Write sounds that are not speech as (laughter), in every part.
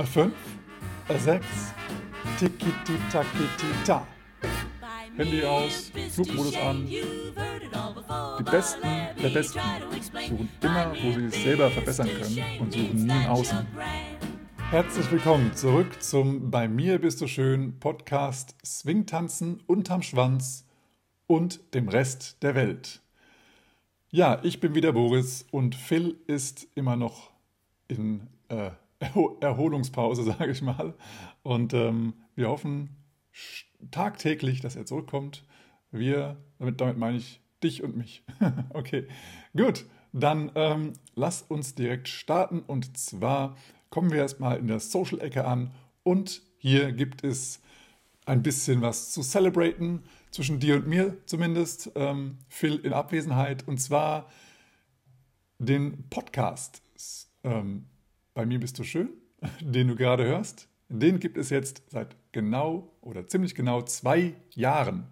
A 5, A 6, Tikiti Takiti Ta. Handy aus, Flugmodus an. Die Besten der Besten suchen immer, wo sie es selber verbessern können und suchen nie im Außen. Herzlich willkommen zurück zum Bei mir bist du schön Podcast Swingtanzen unterm Schwanz und dem Rest der Welt. Ja, ich bin wieder Boris und Phil ist immer noch in äh, Erholungspause, (laughs) sage ich mal. Und ähm, wir hoffen tagtäglich, dass er zurückkommt. Wir, damit, damit meine ich dich und mich. (laughs) okay, gut. Dann ähm, lass uns direkt starten. Und zwar kommen wir erstmal in der Social-Ecke an. Und hier gibt es ein bisschen was zu celebraten, zwischen dir und mir zumindest. Ähm, Phil in Abwesenheit. Und zwar den Podcast. Ähm, bei mir bist du schön, (laughs) den du gerade hörst. Den gibt es jetzt seit genau oder ziemlich genau zwei Jahren.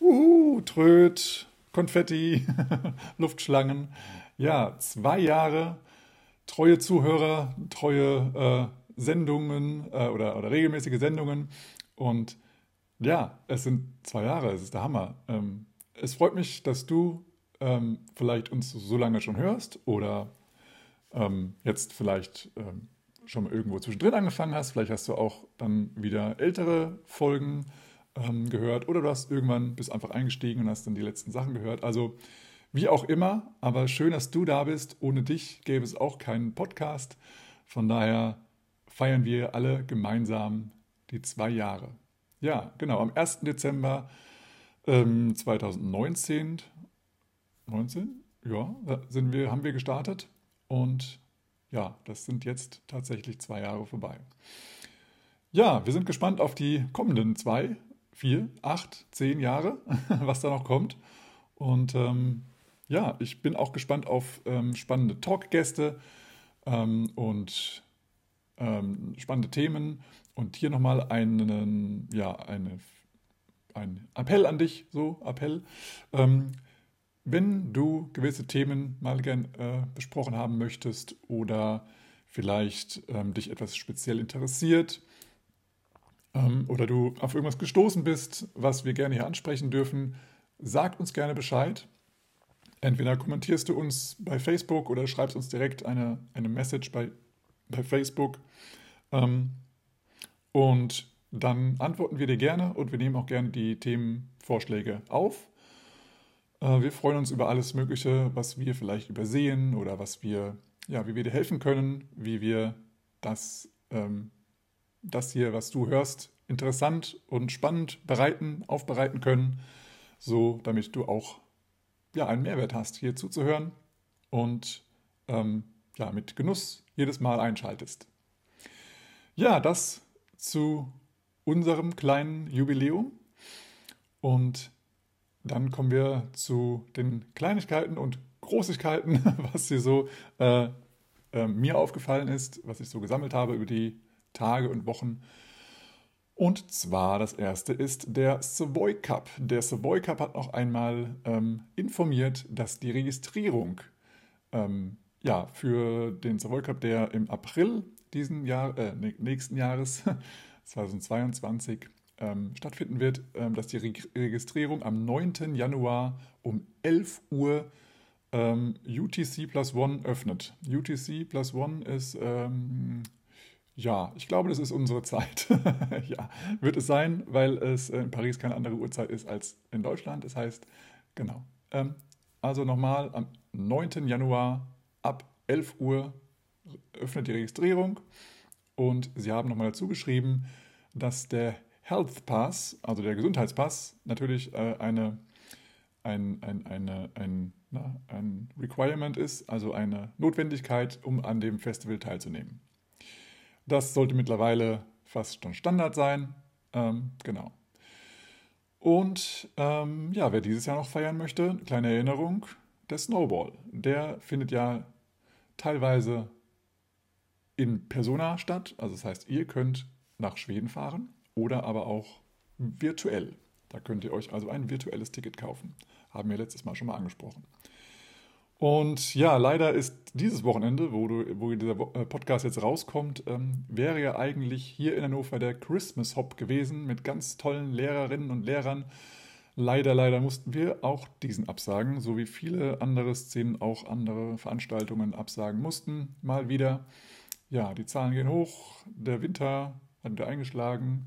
Uhu, Tröd, Konfetti, (laughs) Luftschlangen. Ja, zwei Jahre treue Zuhörer, treue äh, Sendungen äh, oder, oder regelmäßige Sendungen. Und ja, es sind zwei Jahre, es ist der Hammer. Ähm, es freut mich, dass du ähm, vielleicht uns so lange schon hörst oder ähm, jetzt vielleicht ähm, schon mal irgendwo zwischendrin angefangen hast. Vielleicht hast du auch dann wieder ältere Folgen ähm, gehört oder du hast irgendwann bist einfach eingestiegen und hast dann die letzten Sachen gehört. Also wie auch immer, aber schön, dass du da bist. Ohne dich gäbe es auch keinen Podcast. Von daher feiern wir alle gemeinsam die zwei Jahre. Ja, genau, am 1. Dezember ähm, 2019, 19, ja, sind wir, haben wir gestartet und ja, das sind jetzt tatsächlich zwei Jahre vorbei. Ja, wir sind gespannt auf die kommenden zwei, vier, acht, zehn Jahre, (laughs) was da noch kommt. Und ähm, ja, ich bin auch gespannt auf ähm, spannende Talkgäste ähm, und ähm, spannende Themen. Und hier nochmal einen, ja, eine, ein Appell an dich, so Appell. Wenn du gewisse Themen mal gern äh, besprochen haben möchtest oder vielleicht ähm, dich etwas speziell interessiert ähm, oder du auf irgendwas gestoßen bist, was wir gerne hier ansprechen dürfen, sag uns gerne Bescheid. Entweder kommentierst du uns bei Facebook oder schreibst uns direkt eine, eine Message bei, bei Facebook. Ähm, und dann antworten wir dir gerne und wir nehmen auch gerne die Themenvorschläge auf. Äh, wir freuen uns über alles Mögliche, was wir vielleicht übersehen oder was wir, ja, wie wir dir helfen können, wie wir das, ähm, das hier, was du hörst, interessant und spannend bereiten, aufbereiten können, so damit du auch ja, einen Mehrwert hast, hier zuzuhören und ähm, ja, mit Genuss jedes Mal einschaltest. Ja, das zu unserem kleinen Jubiläum. Und dann kommen wir zu den Kleinigkeiten und Großigkeiten, (laughs) was hier so äh, äh, mir aufgefallen ist, was ich so gesammelt habe über die Tage und Wochen. Und zwar das erste ist der Savoy Cup. Der Savoy Cup hat noch einmal ähm, informiert, dass die Registrierung ähm, ja, für den Savoy Cup, der im April diesen Jahr, äh, nächsten Jahres (laughs) 2022 ähm, stattfinden wird, ähm, dass die Re Registrierung am 9. Januar um 11 Uhr ähm, UTC Plus One öffnet. UTC Plus One ist, ähm, ja, ich glaube, das ist unsere Zeit. (laughs) ja, wird es sein, weil es in Paris keine andere Uhrzeit ist als in Deutschland. Das heißt, genau. Ähm, also nochmal, am 9. Januar ab 11 Uhr öffnet die Registrierung und sie haben nochmal dazu geschrieben, dass der Health Pass, also der Gesundheitspass, natürlich äh, eine, ein, ein, eine, ein, na, ein Requirement ist, also eine Notwendigkeit, um an dem Festival teilzunehmen. Das sollte mittlerweile fast schon Standard sein. Ähm, genau. Und ähm, ja, wer dieses Jahr noch feiern möchte, kleine Erinnerung, der Snowball. Der findet ja teilweise in Persona statt. Also das heißt, ihr könnt nach Schweden fahren oder aber auch virtuell. Da könnt ihr euch also ein virtuelles Ticket kaufen. Haben wir letztes Mal schon mal angesprochen. Und ja, leider ist dieses Wochenende, wo, du, wo dieser äh, Podcast jetzt rauskommt, ähm, wäre ja eigentlich hier in Hannover der Christmas Hop gewesen mit ganz tollen Lehrerinnen und Lehrern. Leider, leider mussten wir auch diesen absagen, so wie viele andere Szenen auch andere Veranstaltungen absagen mussten. Mal wieder. Ja, die Zahlen gehen hoch, der Winter hat wieder eingeschlagen,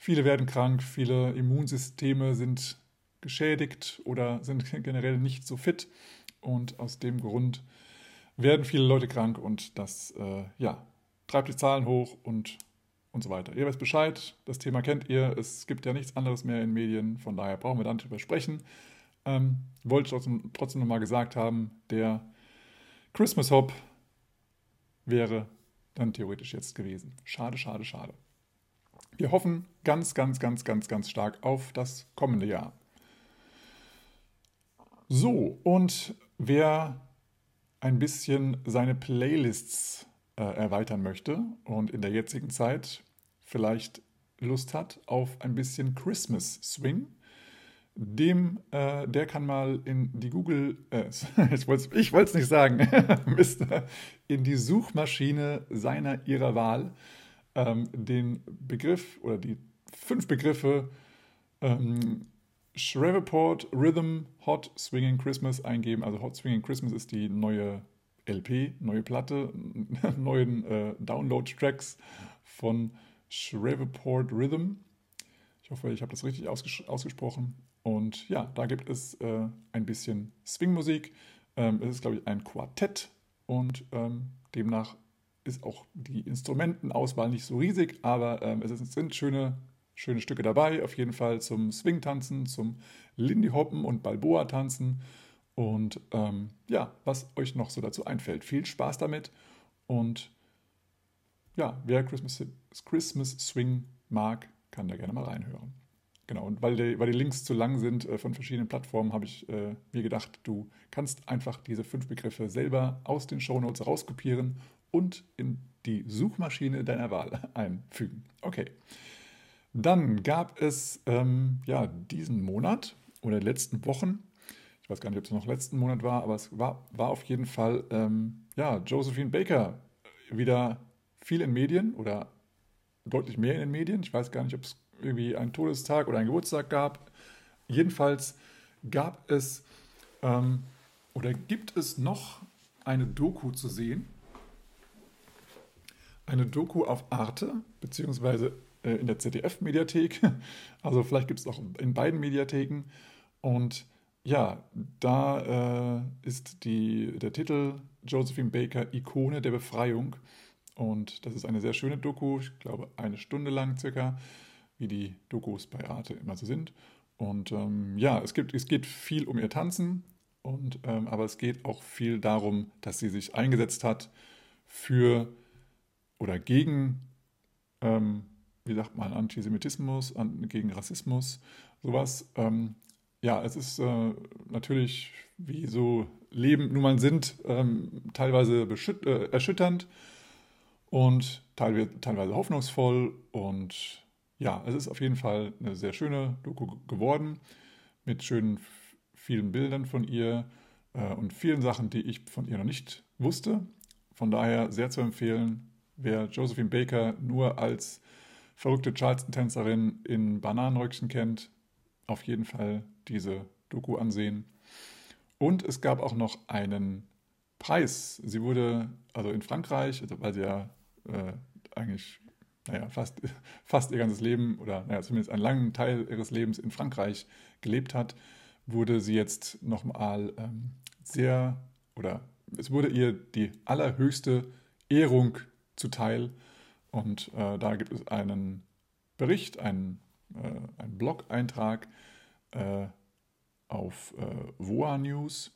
viele werden krank, viele Immunsysteme sind geschädigt oder sind generell nicht so fit. Und aus dem Grund werden viele Leute krank und das äh, ja, treibt die Zahlen hoch und, und so weiter. Ihr wisst Bescheid, das Thema kennt ihr. Es gibt ja nichts anderes mehr in Medien, von daher brauchen wir dann darüber sprechen. Ähm, wollte trotzdem, trotzdem nochmal gesagt haben, der Christmas Hop wäre dann theoretisch jetzt gewesen. Schade, schade, schade. Wir hoffen ganz, ganz, ganz, ganz, ganz stark auf das kommende Jahr. So, und wer ein bisschen seine Playlists äh, erweitern möchte und in der jetzigen Zeit vielleicht Lust hat auf ein bisschen Christmas Swing, dem, äh, der kann mal in die Google, äh, (laughs) ich wollte es nicht sagen, (laughs) in die Suchmaschine seiner ihrer Wahl ähm, den Begriff oder die fünf Begriffe ähm, Shreveport Rhythm Hot Swinging Christmas eingeben. Also Hot Swinging Christmas ist die neue LP, neue Platte, (laughs) neuen äh, Download-Tracks von Shreveport Rhythm. Ich hoffe, ich habe das richtig ausges ausgesprochen. Und ja, da gibt es äh, ein bisschen Swingmusik. Ähm, es ist, glaube ich, ein Quartett und ähm, demnach ist auch die Instrumentenauswahl nicht so riesig, aber ähm, es sind schöne schöne Stücke dabei, auf jeden Fall zum Swing-Tanzen, zum Lindy-Hoppen und Balboa-Tanzen. Und ähm, ja, was euch noch so dazu einfällt. Viel Spaß damit und ja, wer Christmas, Christmas Swing mag, kann da gerne mal reinhören. Genau, und weil die, weil die Links zu lang sind äh, von verschiedenen Plattformen, habe ich äh, mir gedacht, du kannst einfach diese fünf Begriffe selber aus den Shownotes rauskopieren und in die Suchmaschine deiner Wahl (laughs) einfügen. Okay. Dann gab es ähm, ja, diesen Monat oder letzten Wochen, ich weiß gar nicht, ob es noch letzten Monat war, aber es war, war auf jeden Fall ähm, ja, Josephine Baker wieder viel in Medien oder deutlich mehr in den Medien. Ich weiß gar nicht, ob es irgendwie einen Todestag oder einen Geburtstag gab. Jedenfalls gab es ähm, oder gibt es noch eine Doku zu sehen. Eine Doku auf Arte, beziehungsweise äh, in der ZDF-Mediathek. (laughs) Also vielleicht gibt es auch in beiden Mediatheken. Und ja, da äh, ist die, der Titel Josephine Baker Ikone der Befreiung. Und das ist eine sehr schöne Doku, ich glaube eine Stunde lang circa, wie die Dokus bei Arte immer so sind. Und ähm, ja, es, gibt, es geht viel um ihr Tanzen, und, ähm, aber es geht auch viel darum, dass sie sich eingesetzt hat für oder gegen ähm, wie sagt man, Antisemitismus, an, gegen Rassismus, sowas. Ähm, ja, es ist äh, natürlich, wie so Leben nun mal sind, ähm, teilweise äh, erschütternd und teilweise, hoffnungsvoll. Und ja, es ist auf jeden Fall eine sehr schöne Doku geworden mit schönen, vielen Bildern von ihr äh, und vielen Sachen, die ich von ihr noch nicht wusste. Von daher sehr zu empfehlen, wer Josephine Baker nur als verrückte Charleston-Tänzerin in Bananenröckchen kennt, auf jeden Fall diese Doku ansehen. Und es gab auch noch einen Preis. Sie wurde also in Frankreich, also weil sie ja äh, eigentlich naja, fast, (laughs) fast ihr ganzes Leben oder naja, zumindest einen langen Teil ihres Lebens in Frankreich gelebt hat, wurde sie jetzt nochmal ähm, sehr oder es wurde ihr die allerhöchste Ehrung zuteil und äh, da gibt es einen Bericht, einen, äh, einen Blog-Eintrag äh, auf äh, VOA News.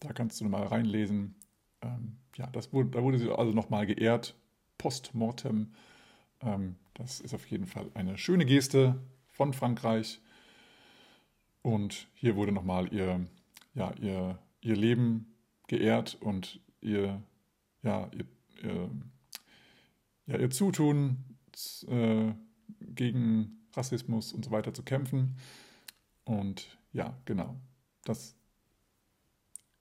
Da kannst du mal reinlesen. Ähm, ja, das wurde, da wurde sie also nochmal geehrt, postmortem. Ähm, das ist auf jeden Fall eine schöne Geste von Frankreich. Und hier wurde nochmal ihr, ja, ihr, ihr Leben geehrt und ihr, ja, ihr, ihr ja, ihr Zutun äh, gegen Rassismus und so weiter zu kämpfen. Und ja, genau, das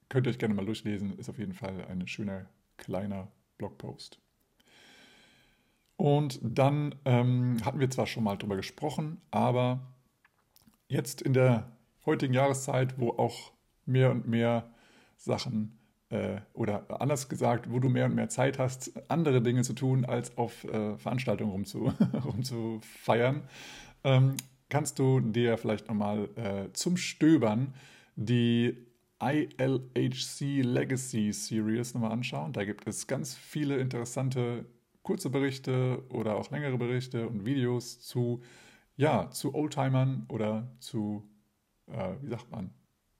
könnt ihr euch gerne mal durchlesen. Ist auf jeden Fall ein schöner kleiner Blogpost. Und dann ähm, hatten wir zwar schon mal drüber gesprochen, aber jetzt in der heutigen Jahreszeit, wo auch mehr und mehr Sachen äh, oder anders gesagt, wo du mehr und mehr Zeit hast, andere Dinge zu tun, als auf äh, Veranstaltungen rumzu, (laughs) rumzufeiern, ähm, kannst du dir vielleicht nochmal äh, zum Stöbern die ILHC Legacy Series nochmal anschauen. Da gibt es ganz viele interessante kurze Berichte oder auch längere Berichte und Videos zu, ja, zu Oldtimern oder zu, äh, wie sagt man,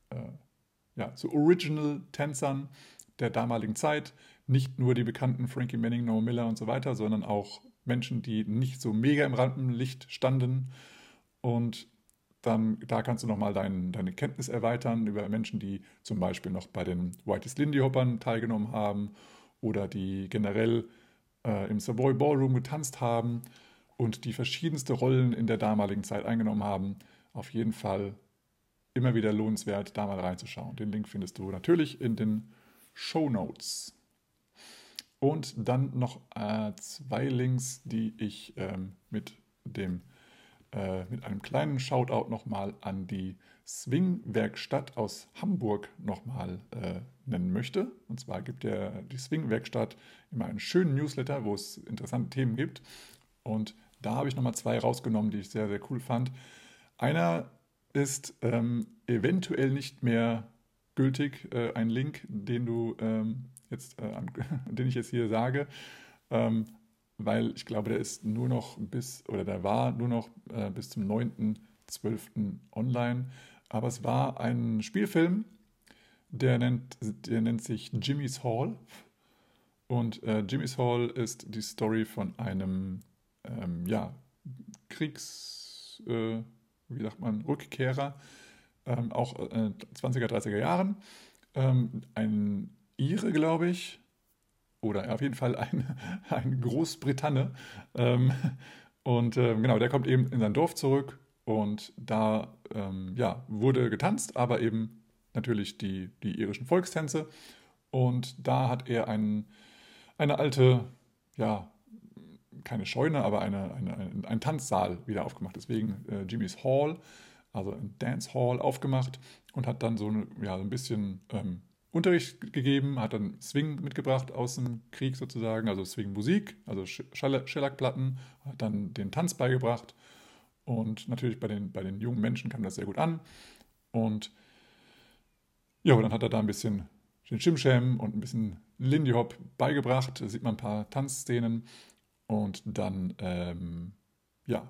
äh, ja, zu Original-Tänzern der damaligen Zeit. Nicht nur die bekannten Frankie Manning, Noah Miller und so weiter, sondern auch Menschen, die nicht so mega im Rampenlicht standen. Und dann, da kannst du nochmal dein, deine Kenntnis erweitern über Menschen, die zum Beispiel noch bei den Whitest Lindy Hoppern teilgenommen haben oder die generell äh, im Savoy Ballroom getanzt haben und die verschiedenste Rollen in der damaligen Zeit eingenommen haben. Auf jeden Fall immer wieder lohnenswert, da mal reinzuschauen. Den Link findest du natürlich in den Show Notes. Und dann noch äh, zwei Links, die ich ähm, mit dem äh, mit einem kleinen Shoutout nochmal an die Swing-Werkstatt aus Hamburg nochmal äh, nennen möchte. Und zwar gibt der, die Swing-Werkstatt immer einen schönen Newsletter, wo es interessante Themen gibt. Und da habe ich nochmal zwei rausgenommen, die ich sehr, sehr cool fand. Einer ist ähm, eventuell nicht mehr gültig, äh, ein Link, den du ähm, jetzt, äh, (laughs) den ich jetzt hier sage. Ähm, weil ich glaube, der ist nur noch bis, oder der war nur noch äh, bis zum 9.12. online. Aber es war ein Spielfilm, der nennt, der nennt sich Jimmy's Hall. Und äh, Jimmy's Hall ist die Story von einem ähm, ja, Kriegs, äh, wie sagt man, Rückkehrer, ähm, auch äh, 20er, 30er Jahren. Ähm, ein Ire, glaube ich, oder auf jeden Fall ein, (laughs) ein Großbritanne. Ähm, und äh, genau, der kommt eben in sein Dorf zurück und da ähm, ja, wurde getanzt, aber eben natürlich die, die irischen Volkstänze. Und da hat er ein, eine alte, ja, keine Scheune, aber eine, eine, ein, ein Tanzsaal wieder aufgemacht. Deswegen äh, Jimmy's Hall, also ein Dance Hall aufgemacht und hat dann so, eine, ja, ein bisschen ähm, Unterricht gegeben, hat dann Swing mitgebracht aus dem Krieg sozusagen, also Swing Musik, also Schellackplatten, hat dann den Tanz beigebracht und natürlich bei den, bei den jungen Menschen kam das sehr gut an. Und ja, dann hat er da ein bisschen den Shimsham und ein bisschen Lindy Hop beigebracht. Da sieht man ein paar Tanzszenen. Und dann, ähm, ja,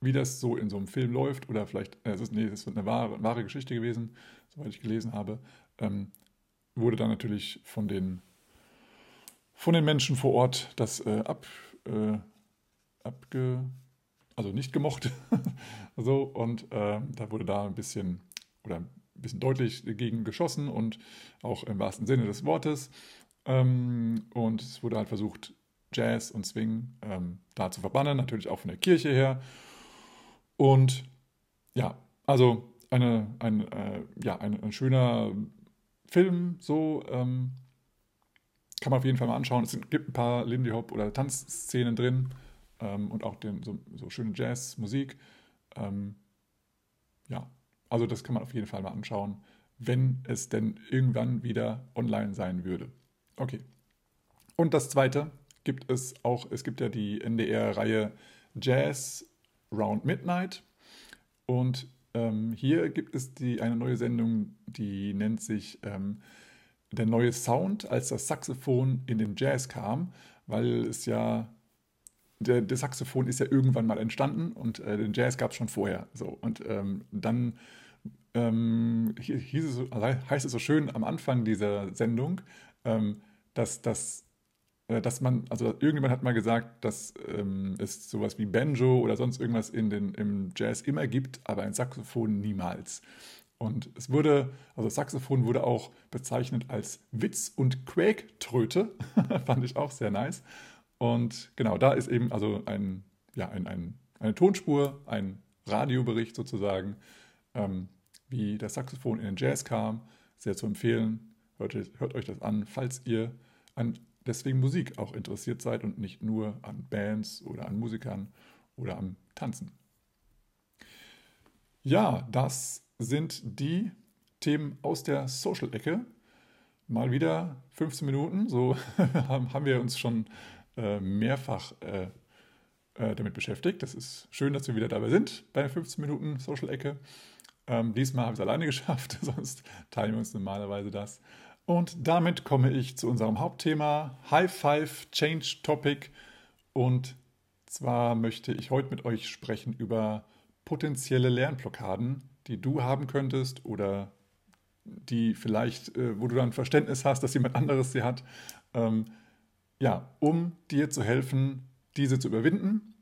wie das so in so einem Film läuft, oder vielleicht, äh, es ist, nee, es ist eine wahre, wahre Geschichte gewesen, soweit ich gelesen habe, ähm, wurde dann natürlich von den, von den Menschen vor Ort das äh, ab, äh, abge, also nicht gemocht. (laughs) so, und äh, da wurde da ein bisschen oder ein bisschen deutlich gegen geschossen und auch im wahrsten Sinne des Wortes. Ähm, und es wurde halt versucht, Jazz und Swing ähm, da zu verbannen, natürlich auch von der Kirche her. Und ja, also eine, ein, äh, ja, ein, ein, schöner Film, so ähm, kann man auf jeden Fall mal anschauen. Es gibt ein paar Lindy Hop oder Tanzszenen drin ähm, und auch den, so, so schöne Jazzmusik. Ähm, ja, also das kann man auf jeden Fall mal anschauen, wenn es denn irgendwann wieder online sein würde. Okay. Und das zweite gibt es auch, es gibt ja die NDR-Reihe Jazz Round Midnight. Und ähm, hier gibt es die, eine neue Sendung, die nennt sich ähm, Der neue Sound, als das Saxophon in den Jazz kam, weil es ja der, der, Saxophon ist ja irgendwann mal entstanden und äh, den Jazz gab es schon vorher. So. Und ähm, dann ähm, hieß es heißt es so schön am Anfang dieser Sendung, ähm, dass, äh, dass man, also irgendjemand hat mal gesagt, dass ähm, es sowas wie Banjo oder sonst irgendwas in den, im Jazz immer gibt, aber ein Saxophon niemals. Und es wurde, also Saxophon wurde auch bezeichnet als Witz- und Quäktröte, (laughs) fand ich auch sehr nice. Und genau, da ist eben also ein, ja, ein, ein, eine Tonspur, ein Radiobericht sozusagen, ähm, wie das Saxophon in den Jazz kam. Sehr zu empfehlen. hört, hört euch das an, falls ihr an deswegen Musik auch interessiert seid und nicht nur an Bands oder an Musikern oder am Tanzen. Ja, das sind die Themen aus der Social-Ecke. Mal wieder 15 Minuten, so (laughs) haben wir uns schon äh, mehrfach äh, äh, damit beschäftigt. Das ist schön, dass wir wieder dabei sind bei 15 Minuten Social-Ecke. Ähm, diesmal habe ich es alleine (laughs) geschafft, sonst teilen wir uns normalerweise das. Und damit komme ich zu unserem Hauptthema High Five Change Topic. Und zwar möchte ich heute mit euch sprechen über potenzielle Lernblockaden, die du haben könntest oder die vielleicht, äh, wo du dann Verständnis hast, dass jemand anderes sie hat. Ähm, ja, um dir zu helfen, diese zu überwinden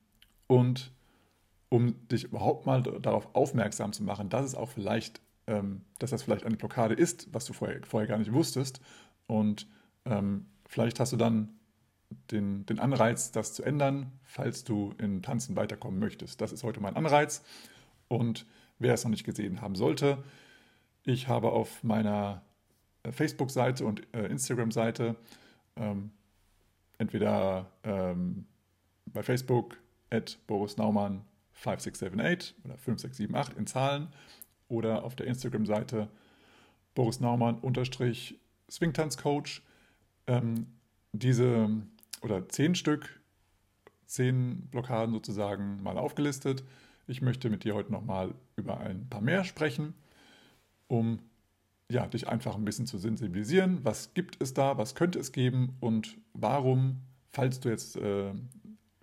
und um dich überhaupt mal darauf aufmerksam zu machen, dass es auch vielleicht, ähm, dass das vielleicht eine Blockade ist, was du vorher, vorher gar nicht wusstest. Und ähm, vielleicht hast du dann den, den Anreiz, das zu ändern, falls du in Tanzen weiterkommen möchtest. Das ist heute mein Anreiz. Und wer es noch nicht gesehen haben sollte, ich habe auf meiner äh, Facebook-Seite und äh, Instagram-Seite ähm, entweder ähm, bei Facebook at Boris Naumann 5678 oder 5678 in Zahlen oder auf der Instagram-Seite Boris Naumann unterstrich Swingtanzcoach. Ähm, diese oder zehn Stück, zehn Blockaden sozusagen mal aufgelistet. Ich möchte mit dir heute nochmal über ein paar mehr sprechen, um ja, dich einfach ein bisschen zu sensibilisieren. Was gibt es da, was könnte es geben und warum, falls du jetzt äh,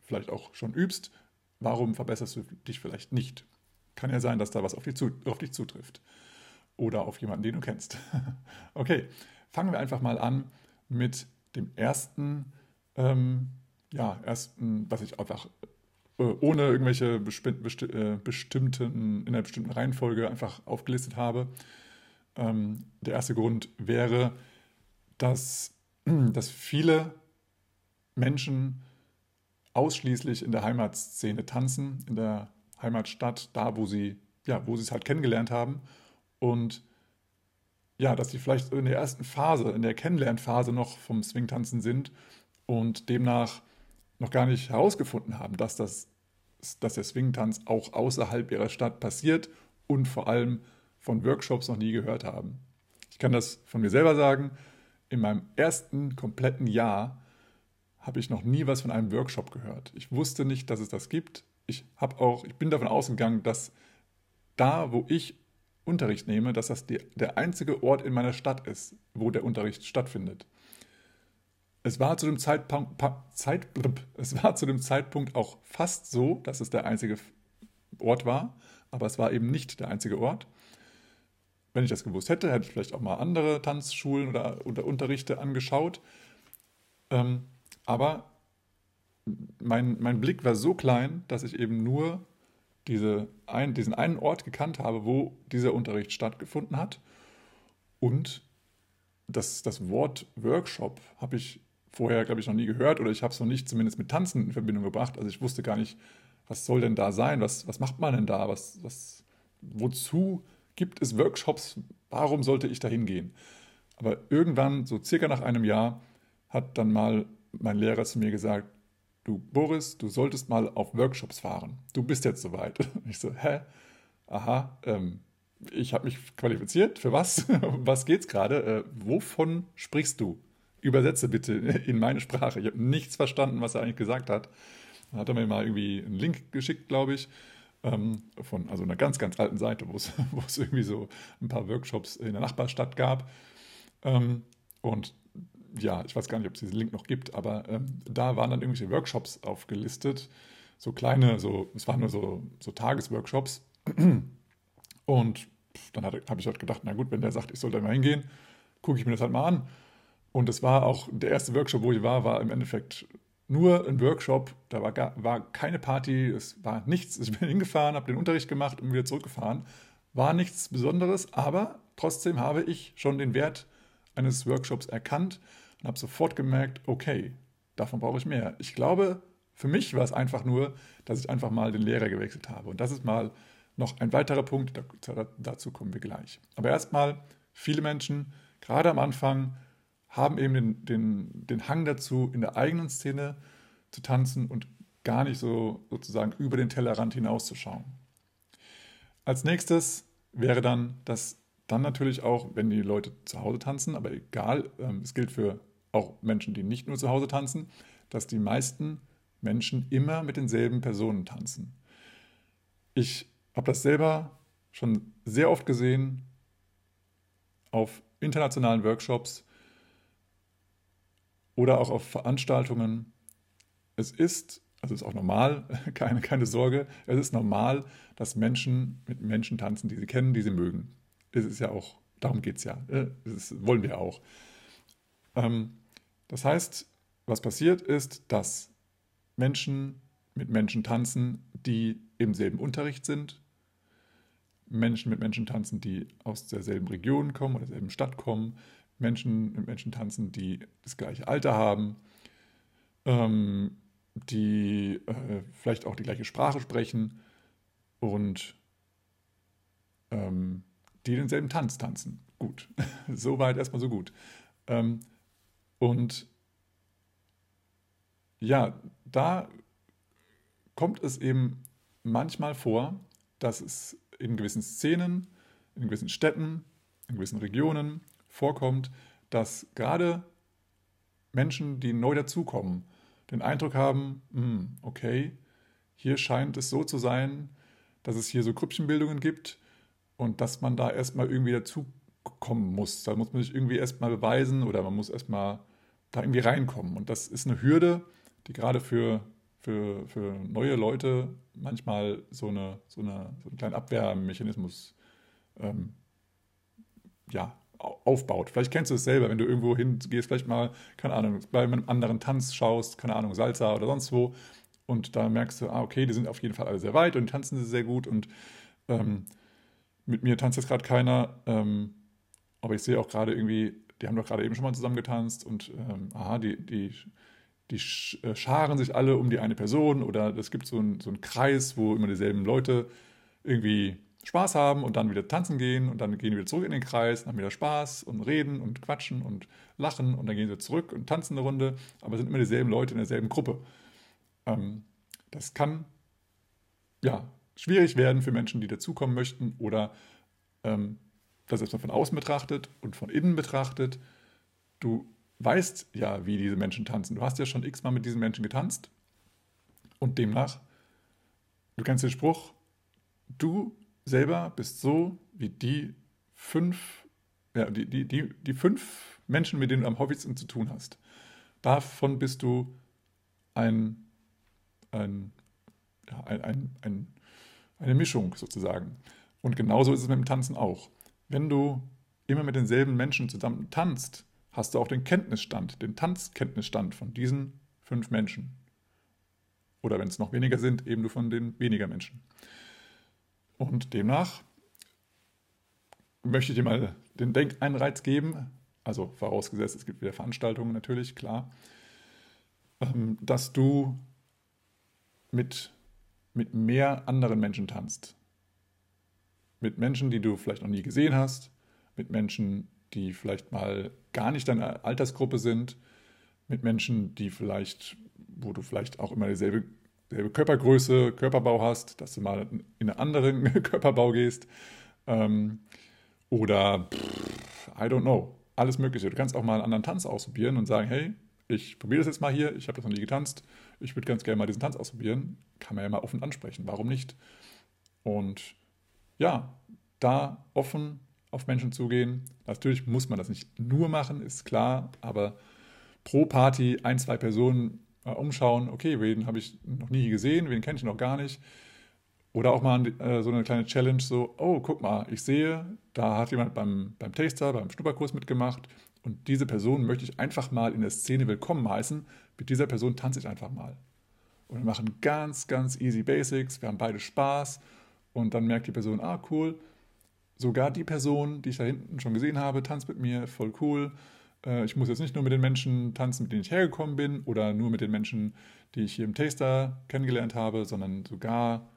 vielleicht auch schon übst, warum verbesserst du dich vielleicht nicht? Kann ja sein, dass da was auf dich, zu, auf dich zutrifft. Oder auf jemanden, den du kennst. (laughs) okay, fangen wir einfach mal an mit dem ersten, ähm, ja, ersten, was ich einfach äh, ohne irgendwelche besti besti äh, bestimmten, in einer bestimmten Reihenfolge einfach aufgelistet habe. Ähm, der erste Grund wäre, dass, (clears throat) dass viele Menschen ausschließlich in der Heimatszene tanzen, in der Heimatstadt, da wo sie, ja, wo sie es halt kennengelernt haben. Und ja, dass sie vielleicht in der ersten Phase, in der Kennenlernphase noch vom Swingtanzen sind und demnach noch gar nicht herausgefunden haben, dass, das, dass der Swingtanz auch außerhalb ihrer Stadt passiert und vor allem von Workshops noch nie gehört haben. Ich kann das von mir selber sagen. In meinem ersten kompletten Jahr habe ich noch nie was von einem Workshop gehört. Ich wusste nicht, dass es das gibt. Ich habe auch, ich bin davon ausgegangen, dass da, wo ich Unterricht nehme, dass das die, der einzige Ort in meiner Stadt ist, wo der Unterricht stattfindet. Es war, zu dem Zeitpunkt, Zeit, (laughs) es war zu dem Zeitpunkt auch fast so, dass es der einzige Ort war, aber es war eben nicht der einzige Ort. Wenn ich das gewusst hätte, hätte ich vielleicht auch mal andere Tanzschulen oder, oder Unterrichte angeschaut. Ähm, aber mein, mein Blick war so klein, dass ich eben nur diese ein, diesen einen Ort gekannt habe, wo dieser Unterricht stattgefunden hat. Und das, das Wort Workshop habe ich vorher, glaube ich, noch nie gehört oder ich habe es noch nicht zumindest mit Tanzen in Verbindung gebracht. Also ich wusste gar nicht, was soll denn da sein? Was, was macht man denn da? Was, was, wozu gibt es Workshops? Warum sollte ich da hingehen? Aber irgendwann, so circa nach einem Jahr, hat dann mal mein Lehrer zu mir gesagt, du Boris, du solltest mal auf Workshops fahren. Du bist jetzt soweit. (laughs) Ich so, hä? Aha, ähm, ich habe mich qualifiziert. Für was? (laughs) was geht's gerade? Äh, wovon sprichst du? Übersetze bitte (laughs) in meine Sprache. Ich habe nichts verstanden, was er eigentlich gesagt hat. Dann hat er mir mal irgendwie einen Link geschickt, glaube ich, ähm, von also einer ganz, ganz alten Seite, wo es, wo es irgendwie so ein paar Workshops in der Nachbarstadt gab. Ähm, und ja, ich weiß gar nicht, ob es diesen Link noch gibt, aber ähm, da waren dann irgendwelche Workshops aufgelistet. So kleine, so, es waren nur so, so Tagesworkshops. Und dann habe ich halt gedacht, na gut, wenn der sagt, ich soll da mal hingehen, gucke ich mir das halt mal an. Und es war auch, der erste Workshop, wo ich war, war im Endeffekt nur ein Workshop. Da war, gar, war keine Party, es war nichts. Ich bin (laughs) hingefahren, habe den Unterricht gemacht und wieder zurückgefahren. War nichts Besonderes, aber trotzdem habe ich schon den Wert eines Workshops erkannt und habe sofort gemerkt, okay, davon brauche ich mehr. Ich glaube, für mich war es einfach nur, dass ich einfach mal den Lehrer gewechselt habe. Und das ist mal noch ein weiterer Punkt, dazu kommen wir gleich. Aber erstmal, viele Menschen gerade am Anfang, haben eben den, den, den Hang dazu, in der eigenen Szene zu tanzen und gar nicht so sozusagen über den Tellerrand hinauszuschauen. Als nächstes wäre dann, dass dann natürlich auch, wenn die Leute zu Hause tanzen, aber egal, ähm, es gilt für auch Menschen, die nicht nur zu Hause tanzen, dass die meisten Menschen immer mit denselben Personen tanzen. Ich habe das selber schon sehr oft gesehen auf internationalen Workshops oder auch auf Veranstaltungen. Es ist, also ist auch normal, (laughs) keine, keine Sorge, es ist normal, dass Menschen mit Menschen tanzen, die sie kennen, die sie mögen. Es ist ja auch, darum geht es ja, das wollen wir auch. Ähm, das heißt, was passiert ist, dass Menschen mit Menschen tanzen, die im selben Unterricht sind, Menschen mit Menschen tanzen, die aus derselben Region kommen oder derselben Stadt kommen, Menschen mit Menschen tanzen, die das gleiche Alter haben, ähm, die äh, vielleicht auch die gleiche Sprache sprechen und ähm, die denselben Tanz tanzen. Gut, (laughs) soweit erstmal so gut. Ähm, und ja, da kommt es eben manchmal vor, dass es in gewissen Szenen, in gewissen Städten, in gewissen Regionen vorkommt, dass gerade Menschen, die neu dazukommen, den Eindruck haben, hm, okay, hier scheint es so zu sein, dass es hier so Grüppchenbildungen gibt und dass man da erstmal irgendwie dazukommen muss. Da muss man sich irgendwie erstmal beweisen oder man muss erstmal da irgendwie reinkommen. Und das ist eine Hürde, die gerade für für, für neue Leute manchmal so, eine, so, eine, so einen kleinen Abwehrmechanismus ähm, ja, aufbaut. Vielleicht kennst du es selber, wenn du irgendwo hingehst, vielleicht mal, keine Ahnung, bei einem anderen Tanz schaust, keine Ahnung, Salsa oder sonst wo, und da merkst du, ah, okay, die sind auf jeden Fall alle sehr weit und tanzen sie sehr gut und ähm, mit mir tanzt jetzt gerade keiner, ähm, aber ich sehe auch gerade irgendwie, die haben doch gerade eben schon mal zusammen getanzt und ähm, aha, die, die die äh, scharen sich alle um die eine Person oder es gibt so einen, so einen Kreis, wo immer dieselben Leute irgendwie Spaß haben und dann wieder tanzen gehen und dann gehen die wieder zurück in den Kreis, haben wieder Spaß und reden und quatschen und lachen und dann gehen sie zurück und tanzen eine Runde, aber es sind immer dieselben Leute in derselben Gruppe. Ähm, das kann ja schwierig werden für Menschen, die dazukommen möchten oder ähm, das erstmal von außen betrachtet und von innen betrachtet. Du weißt ja, wie diese Menschen tanzen. Du hast ja schon x-mal mit diesen Menschen getanzt. Und demnach, du kennst den Spruch, du selber bist so wie die fünf, ja, die, die, die, die fünf Menschen, mit denen du am häufigsten zu tun hast. Davon bist du ein, ein, ein, ein, ein eine Mischung sozusagen. Und genauso ist es mit dem Tanzen auch. Wenn du immer mit denselben Menschen zusammen tanzt, hast du auch den Kenntnisstand, den Tanzkenntnisstand von diesen fünf Menschen. Oder wenn es noch weniger sind, eben nur von den weniger Menschen. Und demnach möchte ich dir mal den Denkeinreiz geben, also vorausgesetzt, es gibt wieder Veranstaltungen natürlich, klar, ähm, dass du mit, mit mehr anderen Menschen tanzt. Mit Menschen, die du vielleicht noch nie gesehen hast, mit Menschen, die vielleicht mal gar nicht deine Altersgruppe sind, mit Menschen, die vielleicht, wo du vielleicht auch immer dieselbe, dieselbe Körpergröße, Körperbau hast, dass du mal in einen anderen (laughs) Körperbau gehst. Ähm, oder pff, I don't know, alles Mögliche. Du kannst auch mal einen anderen Tanz ausprobieren und sagen, hey, ich probiere das jetzt mal hier, ich habe das noch nie getanzt, ich würde ganz gerne mal diesen Tanz ausprobieren. Kann man ja mal offen ansprechen, warum nicht? Und ja, da offen auf Menschen zugehen. Natürlich muss man das nicht nur machen, ist klar, aber pro Party ein, zwei Personen äh, umschauen, okay, wen habe ich noch nie gesehen, wen kenne ich noch gar nicht. Oder auch mal äh, so eine kleine Challenge, so, oh, guck mal, ich sehe, da hat jemand beim, beim Taster, beim Schnupperkurs mitgemacht und diese Person möchte ich einfach mal in der Szene willkommen heißen. Mit dieser Person tanze ich einfach mal. Und wir machen ganz, ganz easy Basics, wir haben beide Spaß und dann merkt die Person, ah, cool, sogar die Person, die ich da hinten schon gesehen habe, tanzt mit mir, voll cool. Äh, ich muss jetzt nicht nur mit den Menschen tanzen, mit denen ich hergekommen bin, oder nur mit den Menschen, die ich hier im Taster kennengelernt habe, sondern sogar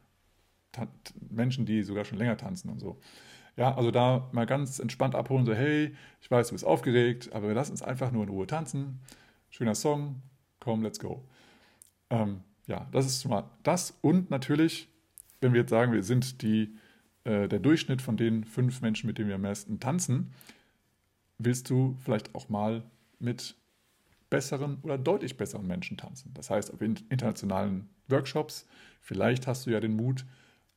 Menschen, die sogar schon länger tanzen und so. Ja, also da mal ganz entspannt abholen, so hey, ich weiß, du bist aufgeregt, aber wir lassen uns einfach nur in Ruhe tanzen. Schöner Song, komm, let's go. Ähm, ja, das ist schon mal das. Und natürlich, wenn wir jetzt sagen, wir sind die, äh, der Durchschnitt von den fünf Menschen, mit denen wir am meisten tanzen, willst du vielleicht auch mal mit besseren oder deutlich besseren Menschen tanzen. Das heißt, auf internationalen Workshops, vielleicht hast du ja den Mut,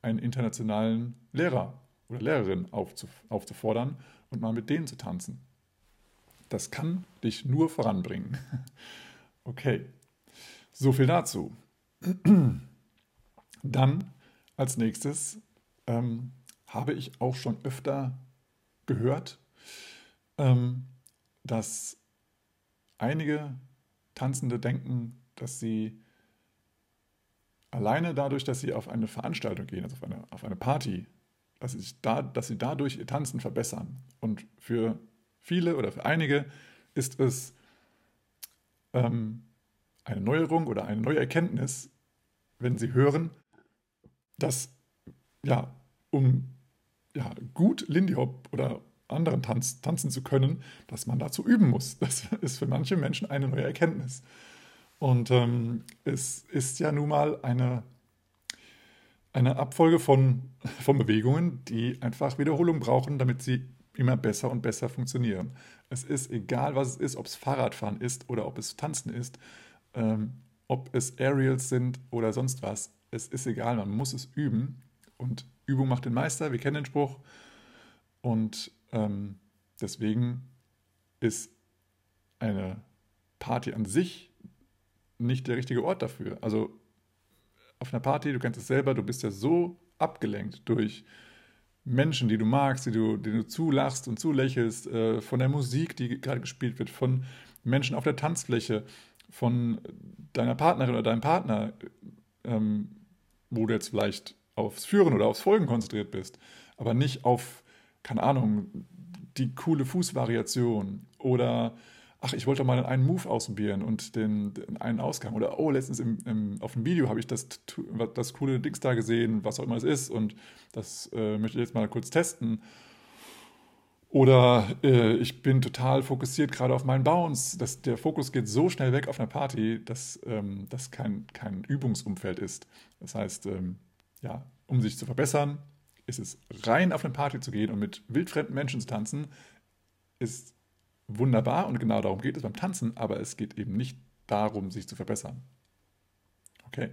einen internationalen Lehrer oder Lehrerin aufzufordern und mal mit denen zu tanzen. Das kann dich nur voranbringen. (laughs) Okay, so viel dazu. (clears throat) Dann als nächstes ähm, habe ich auch schon öfter gehört, ähm, dass einige Tanzende denken, dass sie alleine dadurch, dass sie auf eine Veranstaltung gehen, also auf eine, auf eine Party, dass sie, da, dass sie dadurch ihr Tanzen verbessern. Und für viele oder für einige ist es ähm, eine Neuerung oder eine neue Erkenntnis, wenn sie hören, dass ja, um ja, gut Lindy Hop oder anderen Tanz, tanzen zu können, dass man dazu üben muss. Das (laughs) ist für manche Menschen eine neue Erkenntnis. Und ähm, es ist ja nun mal eine, eine Abfolge von, (laughs) von Bewegungen, die einfach Wiederholung brauchen, damit sie immer besser und besser funktionieren. Es ist egal, was es ist, ob es Fahrradfahren ist oder ob es Tanzen ist, ähm, ob es Aerials sind oder sonst was. Es ist egal, man muss es üben. Und Übung macht den Meister, wir kennen den Spruch. Und ähm, deswegen ist eine Party an sich nicht der richtige Ort dafür. Also auf einer Party, du kennst es selber, du bist ja so abgelenkt durch Menschen, die du magst, die du, die du zulachst und zulächelst, äh, von der Musik, die gerade gespielt wird, von Menschen auf der Tanzfläche, von deiner Partnerin oder deinem Partner, ähm, wo du jetzt vielleicht aufs Führen oder aufs Folgen konzentriert bist, aber nicht auf keine Ahnung, die coole Fußvariation oder ach, ich wollte mal einen Move ausprobieren und den, den einen Ausgang oder oh, letztens im, im, auf dem Video habe ich das, das coole Dings da gesehen, was auch immer es ist und das äh, möchte ich jetzt mal kurz testen. Oder äh, ich bin total fokussiert gerade auf meinen Bounce. Das, der Fokus geht so schnell weg auf einer Party, dass ähm, das kein, kein Übungsumfeld ist. Das heißt, ähm, ja, um sich zu verbessern, ist es rein auf eine Party zu gehen und mit wildfremden Menschen zu tanzen, ist wunderbar und genau darum geht es beim Tanzen, aber es geht eben nicht darum, sich zu verbessern. Okay.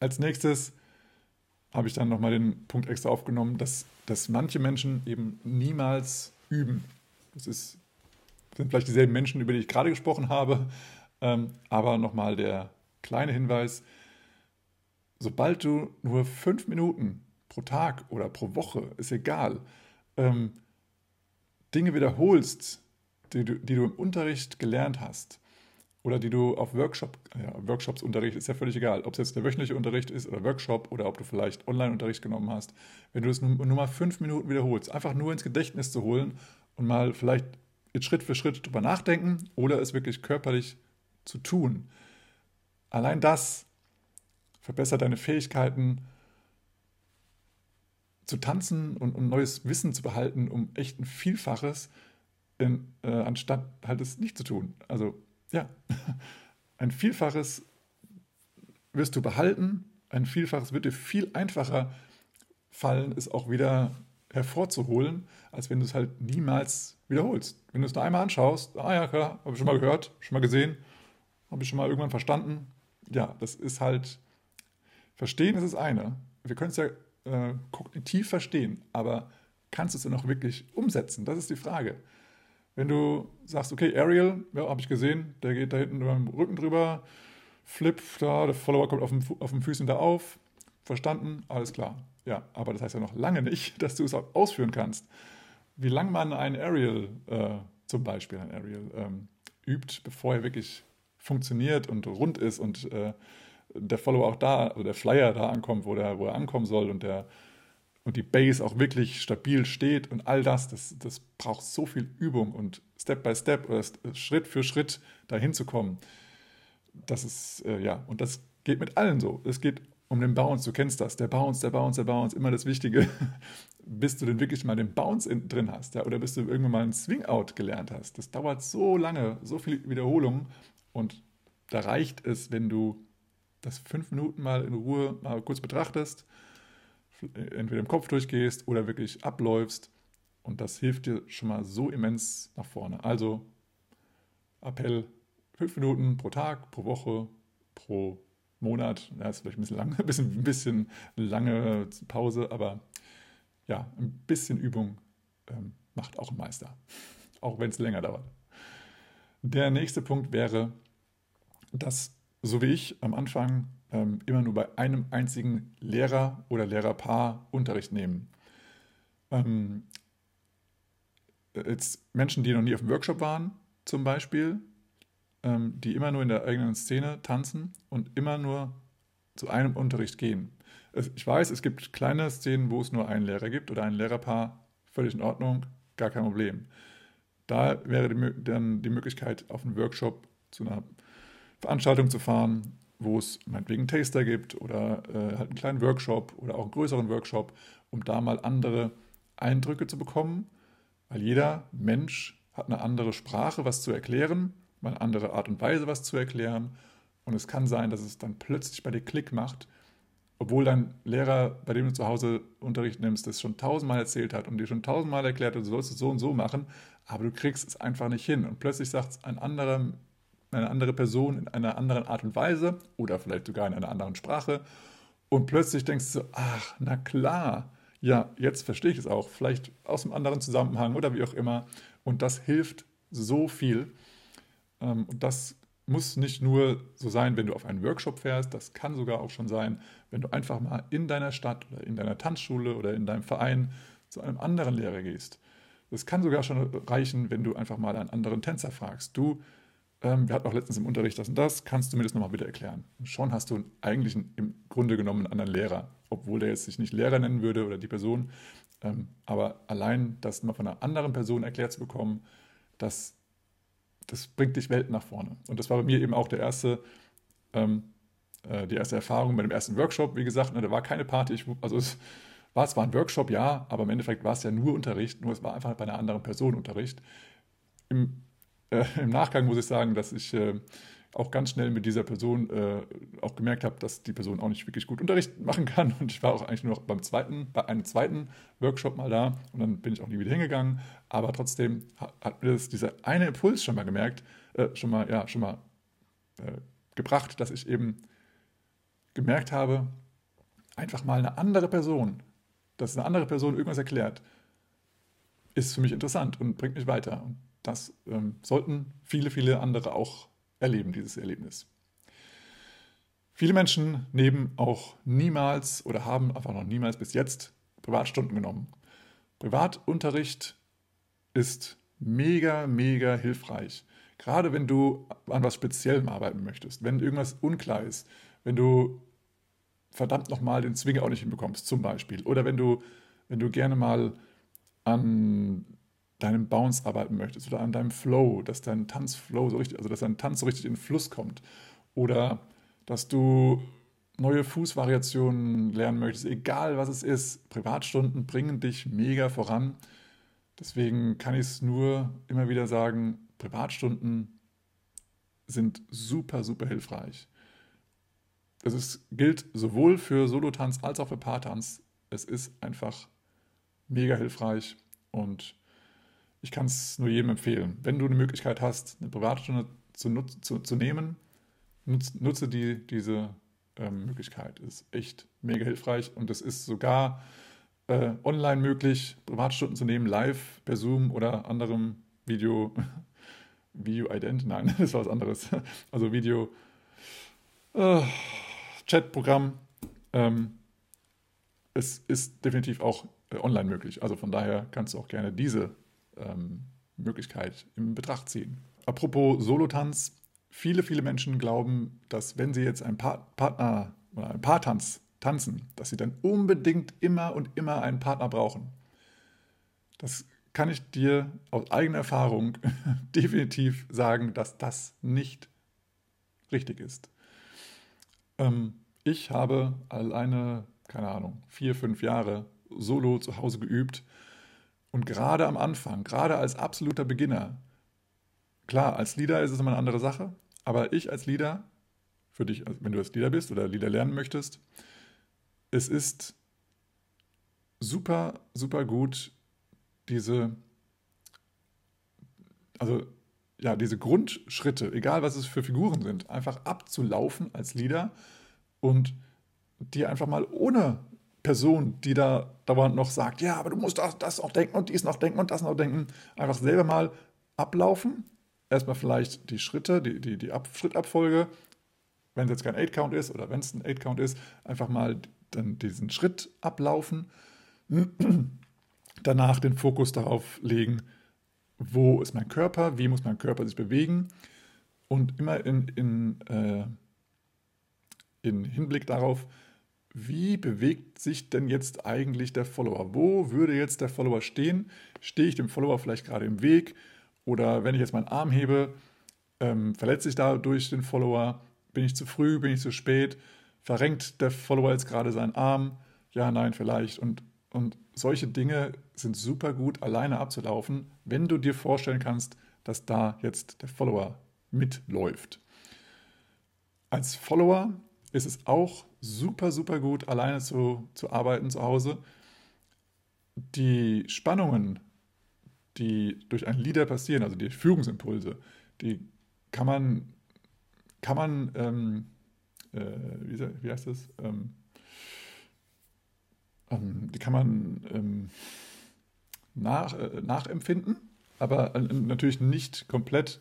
Als nächstes habe ich dann nochmal den Punkt extra aufgenommen, dass, dass manche Menschen eben niemals üben. Das ist, sind vielleicht dieselben Menschen, über die ich gerade gesprochen habe, ähm, aber nochmal der kleine Hinweis, sobald du nur fünf Minuten pro Tag oder pro Woche, ist egal, ähm, Dinge wiederholst, die du, die du im Unterricht gelernt hast oder die du auf Workshop, ja, Workshops Unterricht ist ja völlig egal, ob es jetzt der wöchentliche Unterricht ist oder Workshop oder ob du vielleicht Online-Unterricht genommen hast, wenn du das nur, nur mal fünf Minuten wiederholst, einfach nur ins Gedächtnis zu holen und mal vielleicht jetzt Schritt für Schritt drüber nachdenken oder es wirklich körperlich zu tun. Allein das verbessert deine Fähigkeiten, zu tanzen und um neues Wissen zu behalten, um echt ein Vielfaches, in, äh, anstatt halt es nicht zu tun. Also ja, (laughs) ein Vielfaches wirst du behalten, ein Vielfaches wird dir viel einfacher fallen, es auch wieder hervorzuholen, als wenn du es halt niemals wiederholst. Wenn du es nur einmal anschaust, ah ja, klar, habe ich schon mal gehört, schon mal gesehen, habe ich schon mal irgendwann verstanden. Ja, das ist halt, verstehen ist das eine. Wir können es ja äh, kognitiv verstehen, aber kannst du es dann auch wirklich umsetzen? Das ist die Frage. Wenn du sagst, okay, Ariel, ja, habe ich gesehen, der geht da hinten über den Rücken drüber, Flip, da, der Follower kommt auf, dem, auf den Füßen da auf, verstanden, alles klar. Ja, aber das heißt ja noch lange nicht, (laughs) dass du es auch ausführen kannst. Wie lange man ein Ariel, äh, zum Beispiel ein Ariel, ähm, übt, bevor er wirklich funktioniert und rund ist und äh, der Follower auch da, also der Flyer da ankommt, wo, der, wo er ankommen soll und, der, und die Base auch wirklich stabil steht und all das, das, das braucht so viel Übung und Step by Step oder Schritt für Schritt dahin zu kommen. Das ist, äh, ja, und das geht mit allen so. Es geht um den Bounce, du kennst das, der Bounce, der Bounce, der Bounce, immer das Wichtige, (laughs) bis du denn wirklich mal den Bounce in, drin hast, ja, oder bis du irgendwann mal einen Swing-Out gelernt hast. Das dauert so lange, so viel Wiederholung und da reicht es, wenn du das fünf Minuten mal in Ruhe mal kurz betrachtest, entweder im Kopf durchgehst oder wirklich abläufst und das hilft dir schon mal so immens nach vorne. Also Appell, fünf Minuten pro Tag, pro Woche, pro Monat. Ja, ist vielleicht ein bisschen, lang, (laughs) ein bisschen, ein bisschen lange Pause, aber ja, ein bisschen Übung ähm, macht auch ein Meister, (laughs) auch wenn es länger dauert. Der nächste Punkt wäre, dass, so wie ich am Anfang, ähm, immer nur bei einem einzigen Lehrer oder Lehrerpaar Unterricht nehmen. Ähm, jetzt Menschen, die noch nie auf dem Workshop waren, zum Beispiel, ähm, die immer nur in der eigenen Szene tanzen und immer nur zu einem Unterricht gehen. Ich weiß, es gibt kleine Szenen, wo es nur einen Lehrer gibt oder ein Lehrerpaar, völlig in Ordnung, gar kein Problem. Da wäre die, dann die Möglichkeit, auf einen Workshop zu einer Veranstaltung zu fahren, wo es meinetwegen einen Taster gibt oder äh, halt einen kleinen Workshop oder auch einen größeren Workshop, um da mal andere Eindrücke zu bekommen, weil jeder Mensch hat eine andere Sprache, was zu erklären, eine andere Art und Weise, was zu erklären. Und es kann sein, dass es dann plötzlich bei dir Klick macht, obwohl dein Lehrer, bei dem du zu Hause Unterricht nimmst, das schon tausendmal erzählt hat und dir schon tausendmal erklärt hat, du sollst es so und so machen, aber du kriegst es einfach nicht hin. Und plötzlich sagt es ein anderer, eine andere Person in einer anderen Art und Weise oder vielleicht sogar in einer anderen Sprache. Und plötzlich denkst du, ach, na klar, ja, jetzt verstehe ich es auch, vielleicht aus einem anderen Zusammenhang oder wie auch immer. Und das hilft so viel. Ähm, und das muss nicht nur so sein, wenn du auf einen Workshop fährst, das kann sogar auch schon sein, wenn du einfach mal in deiner Stadt oder in deiner Tanzschule oder in deinem Verein zu einem anderen Lehrer gehst. Das kann sogar schon reichen, wenn du einfach mal einen anderen Tänzer fragst. Du, ähm, wir hatten auch letztens im Unterricht das und das, kannst du mir das nochmal wieder erklären? schon hast du eigentlich einen, im Grunde genommen einen anderen Lehrer, obwohl der jetzt sich nicht Lehrer nennen würde oder die Person. Ähm, aber allein das mal von einer anderen Person erklärt zu bekommen, das das bringt dich Welt nach vorne. Und das war bei mir eben auch der erste, ähm, äh, die erste Erfahrung bei dem ersten Workshop. Wie gesagt, ne, da war keine Party. Ich, also es war zwar ein Workshop, ja, aber im Endeffekt war es ja nur Unterricht, nur es war einfach bei einer anderen Person Unterricht. Im, äh, im Nachgang muss ich sagen, dass ich äh, auch ganz schnell mit dieser Person äh, auch gemerkt habe, dass die Person auch nicht wirklich gut Unterricht machen kann. Und ich war auch eigentlich nur noch beim zweiten, bei einem zweiten Workshop mal da und dann bin ich auch nie wieder hingegangen. Aber trotzdem hat, mir das dieser eine Impuls schon mal gemerkt, äh, schon mal, ja, schon mal äh, gebracht, dass ich eben gemerkt habe, einfach mal eine andere Person, dass eine andere Person irgendwas erklärt, ist für mich interessant und bringt mich weiter. Und das ähm, sollten viele, viele andere auch erleben dieses Erlebnis. Viele Menschen nehmen auch niemals oder haben einfach noch niemals bis jetzt Privatstunden genommen. Privatunterricht ist mega, mega hilfreich. Gerade wenn du an was Speziellem arbeiten möchtest, wenn irgendwas unklar ist, wenn du verdammt nochmal den Zwinger auch nicht hinbekommst, zum Beispiel. Oder wenn du, wenn du gerne mal an deinem Bounce arbeiten möchtest oder an deinem Flow, dass dein Tanzflow so richtig, also dass dein Tanz so richtig in den Fluss kommt. Oder dass du neue Fußvariationen lernen möchtest, egal was es ist. Privatstunden bringen dich mega voran. Deswegen kann ich es nur immer wieder sagen, Privatstunden sind super, super hilfreich. Das ist, gilt sowohl für Solotanz als auch für Paartanz. Es ist einfach mega hilfreich und ich kann es nur jedem empfehlen. Wenn du eine Möglichkeit hast, eine Privatstunde zu, zu, zu nehmen, nutze, nutze die, diese ähm, Möglichkeit. Ist echt mega hilfreich und es ist sogar äh, online möglich, Privatstunden zu nehmen, live per Zoom oder anderem Video, (laughs) Video-Ident, nein, (laughs) das ist was anderes. Also Video, äh, Chat-Programm. Ähm, es ist definitiv auch äh, online möglich. Also von daher kannst du auch gerne diese ähm, Möglichkeit in Betracht ziehen. Apropos Solotanz, viele, viele Menschen glauben, dass wenn sie jetzt einen pa Partner oder einen Paartanz tanzen, dass sie dann unbedingt immer und immer einen Partner brauchen. Das kann ich dir aus eigener Erfahrung (laughs) definitiv sagen, dass das nicht richtig ist. Ähm, ich habe alleine, keine Ahnung, vier, fünf Jahre solo zu Hause geübt. Und gerade am Anfang, gerade als absoluter Beginner, klar, als Leader ist es immer eine andere Sache, aber ich als Leader, für dich, also wenn du als Leader bist oder Leader lernen möchtest, es ist super, super gut, diese, also ja, diese Grundschritte, egal was es für Figuren sind, einfach abzulaufen als Leader und dir einfach mal ohne Person, die da dauernd noch sagt, ja, aber du musst das, das auch denken und dies noch denken und das noch denken, einfach selber mal ablaufen. Erstmal vielleicht die Schritte, die, die, die Ab Schrittabfolge, wenn es jetzt kein 8-Count ist oder wenn es ein 8-Count ist, einfach mal dann diesen Schritt ablaufen. (clears throat) Danach den Fokus darauf legen, wo ist mein Körper, wie muss mein Körper sich bewegen und immer in, in, äh, in Hinblick darauf, wie bewegt sich denn jetzt eigentlich der Follower? Wo würde jetzt der Follower stehen? Stehe ich dem Follower vielleicht gerade im Weg? Oder wenn ich jetzt meinen Arm hebe, ähm, verletze ich dadurch den Follower? Bin ich zu früh? Bin ich zu spät? Verrenkt der Follower jetzt gerade seinen Arm? Ja, nein, vielleicht. Und und solche Dinge sind super gut alleine abzulaufen, wenn du dir vorstellen kannst, dass da jetzt der Follower mitläuft. Als Follower ist es auch super, super gut, alleine zu, zu arbeiten zu Hause. Die Spannungen, die durch einen Leader passieren, also die Führungsimpulse, die kann man, kann man ähm, äh, wie, wie, heißt das? Ähm, ähm, die kann man ähm, nach, äh, nachempfinden, aber äh, natürlich nicht komplett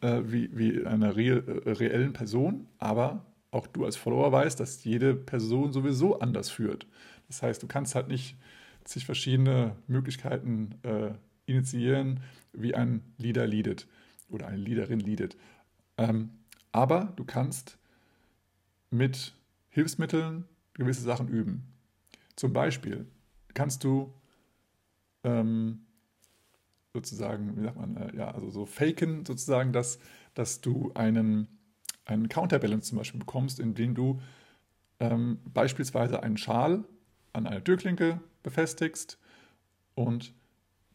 äh, wie, wie einer re äh, reellen Person, aber auch du als Follower weißt, dass jede Person sowieso anders führt. Das heißt, du kannst halt nicht sich verschiedene Möglichkeiten äh, initiieren, wie ein Leader leadet oder eine Leaderin leadet. Ähm, aber du kannst mit Hilfsmitteln gewisse Sachen üben. Zum Beispiel kannst du ähm, sozusagen, wie sagt man, äh, ja, also so faken sozusagen, dass, dass du einen, einen Counterbalance zum Beispiel bekommst, indem du ähm, beispielsweise einen Schal an eine Türklinke befestigst und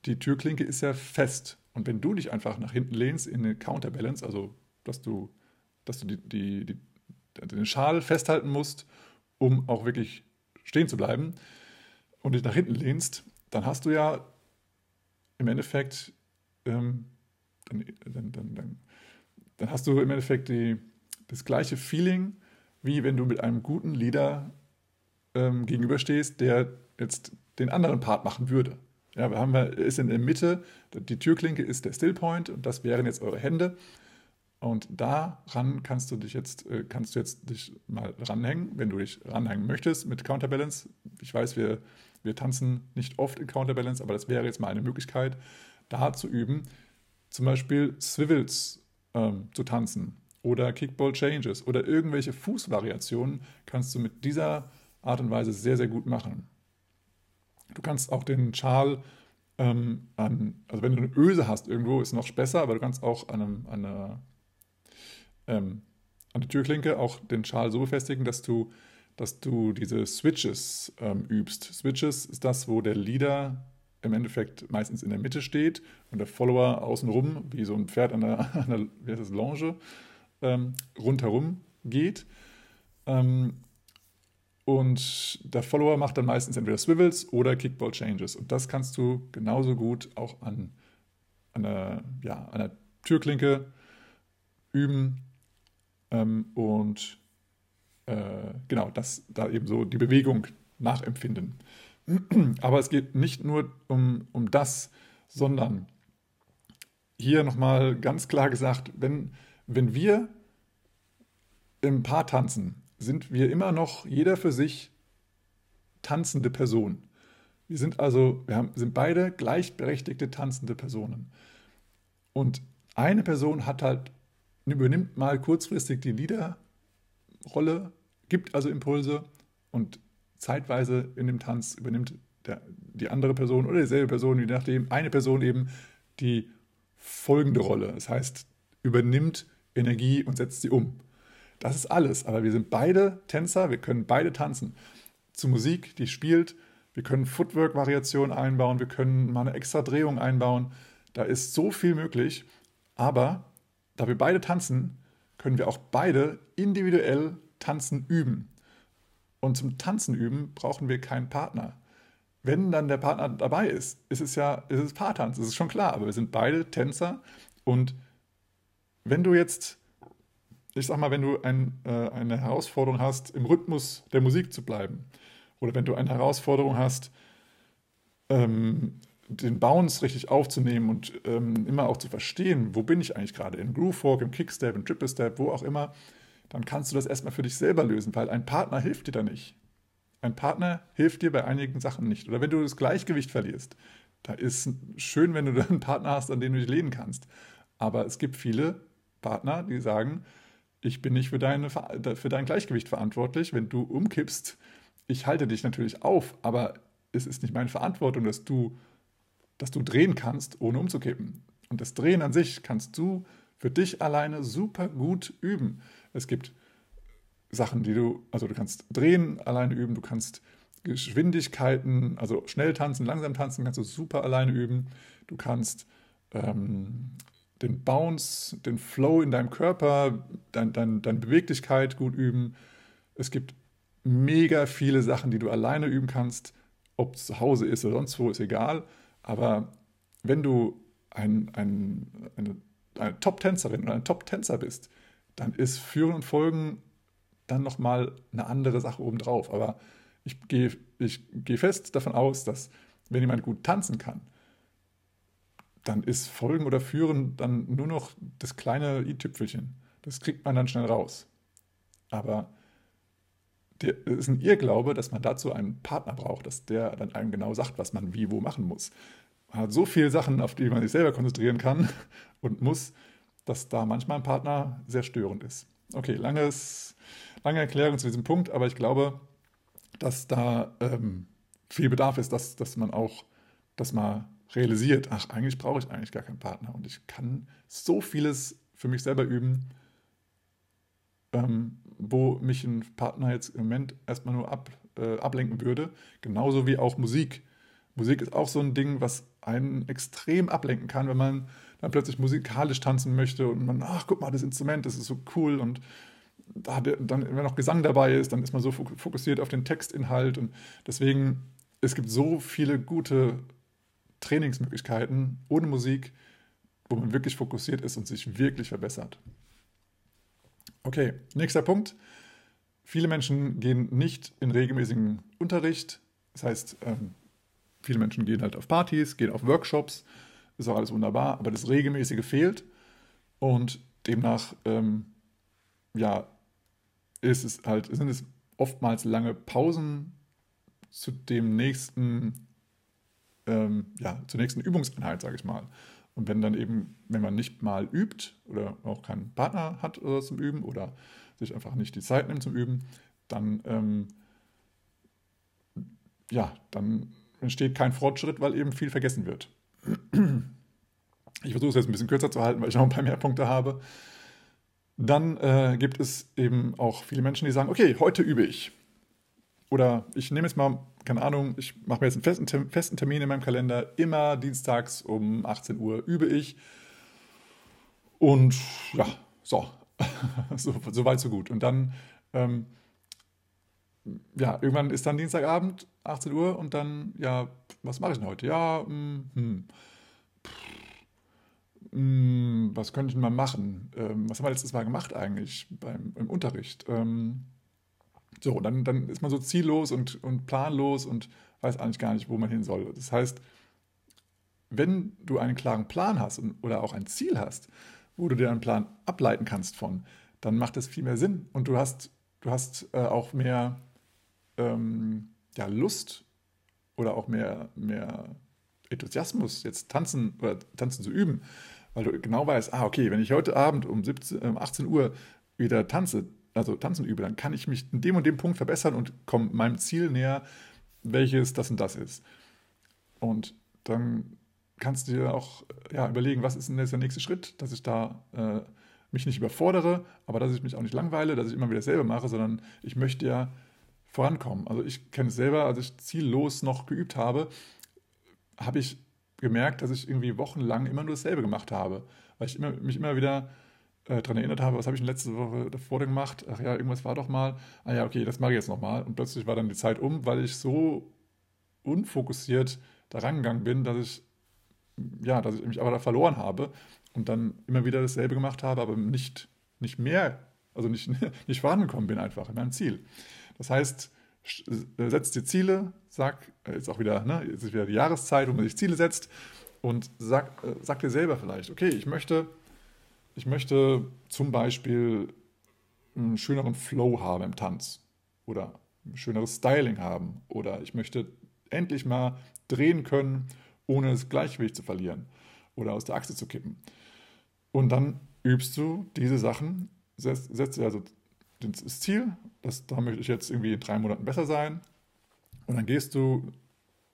die Türklinke ist ja fest. Und wenn du dich einfach nach hinten lehnst in eine Counterbalance, also dass du, dass du die, die, die, den Schal festhalten musst, um auch wirklich stehen zu bleiben und dich nach hinten lehnst, dann hast du ja im Endeffekt, ähm, dann, dann, dann, dann, hast du im Endeffekt die, das gleiche Feeling, wie wenn du mit einem guten Leader ähm, gegenüberstehst, der jetzt den anderen Part machen würde. Ja, wir haben ist in der Mitte, die Türklinke ist der Stillpoint und das wären jetzt eure Hände. Und daran kannst du dich jetzt, äh, kannst du jetzt dich mal ranhängen, wenn du dich ranhängen möchtest mit Counterbalance. Ich weiß, wir, wir tanzen nicht oft in Counterbalance, aber das wäre jetzt mal eine Möglichkeit, da zu üben. Zum Beispiel Swivels ähm, zu tanzen oder Kickball Changes oder irgendwelche Fußvariationen kannst du mit dieser Art und Weise sehr, sehr gut machen. Du kannst auch den Schal ähm, an, also wenn du eine Öse hast irgendwo, ist noch besser, aber du kannst auch an, einem, an einer ähm, an der Türklinke auch den Schal so befestigen, dass du, dass du diese Switches ähm, übst. Switches ist das, wo der Leader im Endeffekt meistens in der Mitte steht und der Follower außenrum, wie so ein Pferd an der, (laughs) an der wie heißt das, Longe, ähm, rundherum geht. Ähm, und der Follower macht dann meistens entweder Swivels oder Kickball Changes. Und das kannst du genauso gut auch an, der, ja, an Türklinke üben ähm, und äh, genau, das da eben so die Bewegung nachempfinden. (clears throat) Aber es geht nicht nur um, um das, sondern hier nochmal ganz klar gesagt, wenn, wenn wir im Paar tanzen, sind wir immer noch jeder für sich tanzende Person. Wir sind also, wir haben, sind beide gleichberechtigte tanzende Personen. Und eine Person hat halt übernimmt mal kurzfristig die Leaderrolle, gibt also Impulse und zeitweise in dem Tanz übernimmt der, die andere Person oder dieselbe Person, je nachdem, eine Person eben die folgende Rolle. Das heißt, übernimmt Energie und setzt sie um. Das ist alles. Aber wir sind beide Tänzer, wir können beide tanzen. Zu Musik, die spielt, wir können Footwork-Variationen einbauen, wir können mal eine extra Drehung einbauen. Da ist so viel möglich. Aber da wir beide tanzen, können wir auch beide individuell tanzen üben. Und zum Tanzen üben brauchen wir keinen Partner. Wenn dann der Partner dabei ist, ist es ja ist es Paartanz, das ist schon klar. Aber wir sind beide Tänzer und wenn du jetzt, ich sag mal, wenn du ein, äh, eine Herausforderung hast, im Rhythmus der Musik zu bleiben, oder wenn du eine Herausforderung hast, ähm, den Bounce richtig aufzunehmen und ähm, immer auch zu verstehen, wo bin ich eigentlich gerade, im Groove Fork, im Kickstep, im Triple Step, wo auch immer, dann kannst du das erstmal für dich selber lösen, weil ein Partner hilft dir da nicht. Ein Partner hilft dir bei einigen Sachen nicht. Oder wenn du das Gleichgewicht verlierst, da ist schön, wenn du (laughs) einen Partner hast, an den du dich lehnen kannst. Aber es gibt viele Partner, die sagen, ich bin nicht für, deine, für dein Gleichgewicht verantwortlich. Wenn du umkippst, ich halte dich natürlich auf, aber es ist nicht meine Verantwortung, dass du, dass du drehen kannst, ohne umzukippen. Und das Drehen an sich kannst du für dich alleine super gut üben. Es gibt Sachen, die du, also du kannst drehen alleine üben, du kannst Geschwindigkeiten, also schnell tanzen, langsam tanzen, kannst du super alleine üben. Du kannst ähm, den Bounce, den Flow in deinem Körper, dein, dein, deine Beweglichkeit gut üben. Es gibt mega viele Sachen, die du alleine üben kannst. Ob es zu Hause ist oder sonst wo, ist egal. Aber wenn du ein, ein, eine, eine Top-Tänzerin oder ein Top-Tänzer bist, dann ist Führen und Folgen dann nochmal eine andere Sache obendrauf. Aber ich gehe ich geh fest davon aus, dass wenn jemand gut tanzen kann, dann ist Folgen oder Führen dann nur noch das kleine i-Tüpfelchen. Das kriegt man dann schnell raus. Aber es ist ein Irrglaube, dass man dazu einen Partner braucht, dass der dann einem genau sagt, was man wie wo machen muss. Man hat so viele Sachen, auf die man sich selber konzentrieren kann (laughs) und muss, dass da manchmal ein Partner sehr störend ist. Okay, langes, lange Erklärung zu diesem Punkt, aber ich glaube, dass da ähm, viel Bedarf ist, dass, dass man auch das mal realisiert, ach, eigentlich brauche ich eigentlich gar keinen Partner und ich kann so vieles für mich selber üben, ähm, wo mich ein Partner jetzt im Moment erstmal nur ab, äh, ablenken würde. Genauso wie auch Musik. Musik ist auch so ein Ding, was einen extrem ablenken kann, wenn man dann plötzlich musikalisch tanzen möchte und man, ach, guck mal, das Instrument, das ist so cool und da dann, wenn noch Gesang dabei ist, dann ist man so fokussiert auf den Textinhalt und deswegen, es gibt so viele gute Trainingsmöglichkeiten ohne Musik, wo man wirklich fokussiert ist und sich wirklich verbessert. Okay, nächster Punkt. Viele Menschen gehen nicht in regelmäßigen Unterricht. Das heißt, ähm, viele Menschen gehen halt auf Partys, gehen auf Workshops, ist auch alles wunderbar, aber das Regelmäßige fehlt. Und demnach, ähm, ja, ist es halt, sind es oftmals lange Pausen zu dem nächsten, ähm, ja, zur nächsten Übungseinheit, sage ich mal. Und wenn dann eben, wenn man nicht mal übt oder auch keinen Partner hat oder zum Üben oder sich einfach nicht die Zeit nimmt zum Üben, dann, ähm, ja, dann entsteht kein Fortschritt, weil eben viel vergessen wird. Ich versuche es jetzt ein bisschen kürzer zu halten, weil ich noch ein paar mehr Punkte habe. Dann äh, gibt es eben auch viele Menschen, die sagen, okay, heute übe ich. Oder ich nehme jetzt mal, keine Ahnung, ich mache mir jetzt einen festen, festen Termin in meinem Kalender. Immer dienstags um 18 Uhr übe ich. Und ja, so, (laughs) so, so weit, so gut. Und dann, ähm, ja, irgendwann ist dann Dienstagabend, 18 Uhr, und dann, ja, was mache ich denn heute? Ja, hm, hm. Hm, was könnte ich denn mal machen? Ähm, was haben wir letztes Mal gemacht eigentlich beim, im Unterricht? Ähm, so, dann, dann ist man so ziellos und, und planlos und weiß eigentlich gar nicht, wo man hin soll. Das heißt, wenn du einen klaren Plan hast und, oder auch ein Ziel hast, wo du dir einen Plan ableiten kannst von, dann macht das viel mehr Sinn und du hast, du hast äh, auch mehr ähm, ja, Lust oder auch mehr, mehr Enthusiasmus, jetzt tanzen oder tanzen zu üben, weil du genau weißt, ah, okay, wenn ich heute Abend um 17, 18 ähm, Uhr wieder tanze, also tanzen übe, dann kann ich mich in dem und dem Punkt verbessern und komme meinem Ziel näher, welches das und das ist. Und dann kannst du dir auch ja, überlegen, was ist denn jetzt der nächste Schritt, dass ich da äh, mich nicht überfordere, aber dass ich mich auch nicht langweile, dass ich immer wieder dasselbe mache, sondern ich möchte ja vorankommen. Also ich kenne es selber, als ich ziellos noch geübt habe, habe ich gemerkt, dass ich irgendwie wochenlang immer nur dasselbe gemacht habe, weil ich immer, mich immer wieder äh, daran erinnert habe, was habe ich in letzter Woche davor gemacht? Ach ja, irgendwas war doch mal. Ah ja, okay, das mache ich jetzt nochmal. Und plötzlich war dann die Zeit um, weil ich so unfokussiert da rangegangen bin, dass ich, ja, dass ich mich aber da verloren habe und dann immer wieder dasselbe gemacht habe, aber nicht, nicht mehr, also nicht, (laughs) nicht vorangekommen bin einfach in meinem Ziel. Das heißt, äh, setzt dir Ziele, sag, äh, jetzt auch wieder, ne, jetzt ist wieder die Jahreszeit, wo man sich Ziele setzt und sag, äh, sag dir selber vielleicht, okay, ich möchte, ich möchte zum Beispiel einen schöneren Flow haben im Tanz oder ein schöneres Styling haben oder ich möchte endlich mal drehen können, ohne das Gleichgewicht zu verlieren oder aus der Achse zu kippen. Und dann übst du diese Sachen, setzt, setzt dir also das Ziel, das, da möchte ich jetzt irgendwie in drei Monaten besser sein. Und dann gehst du,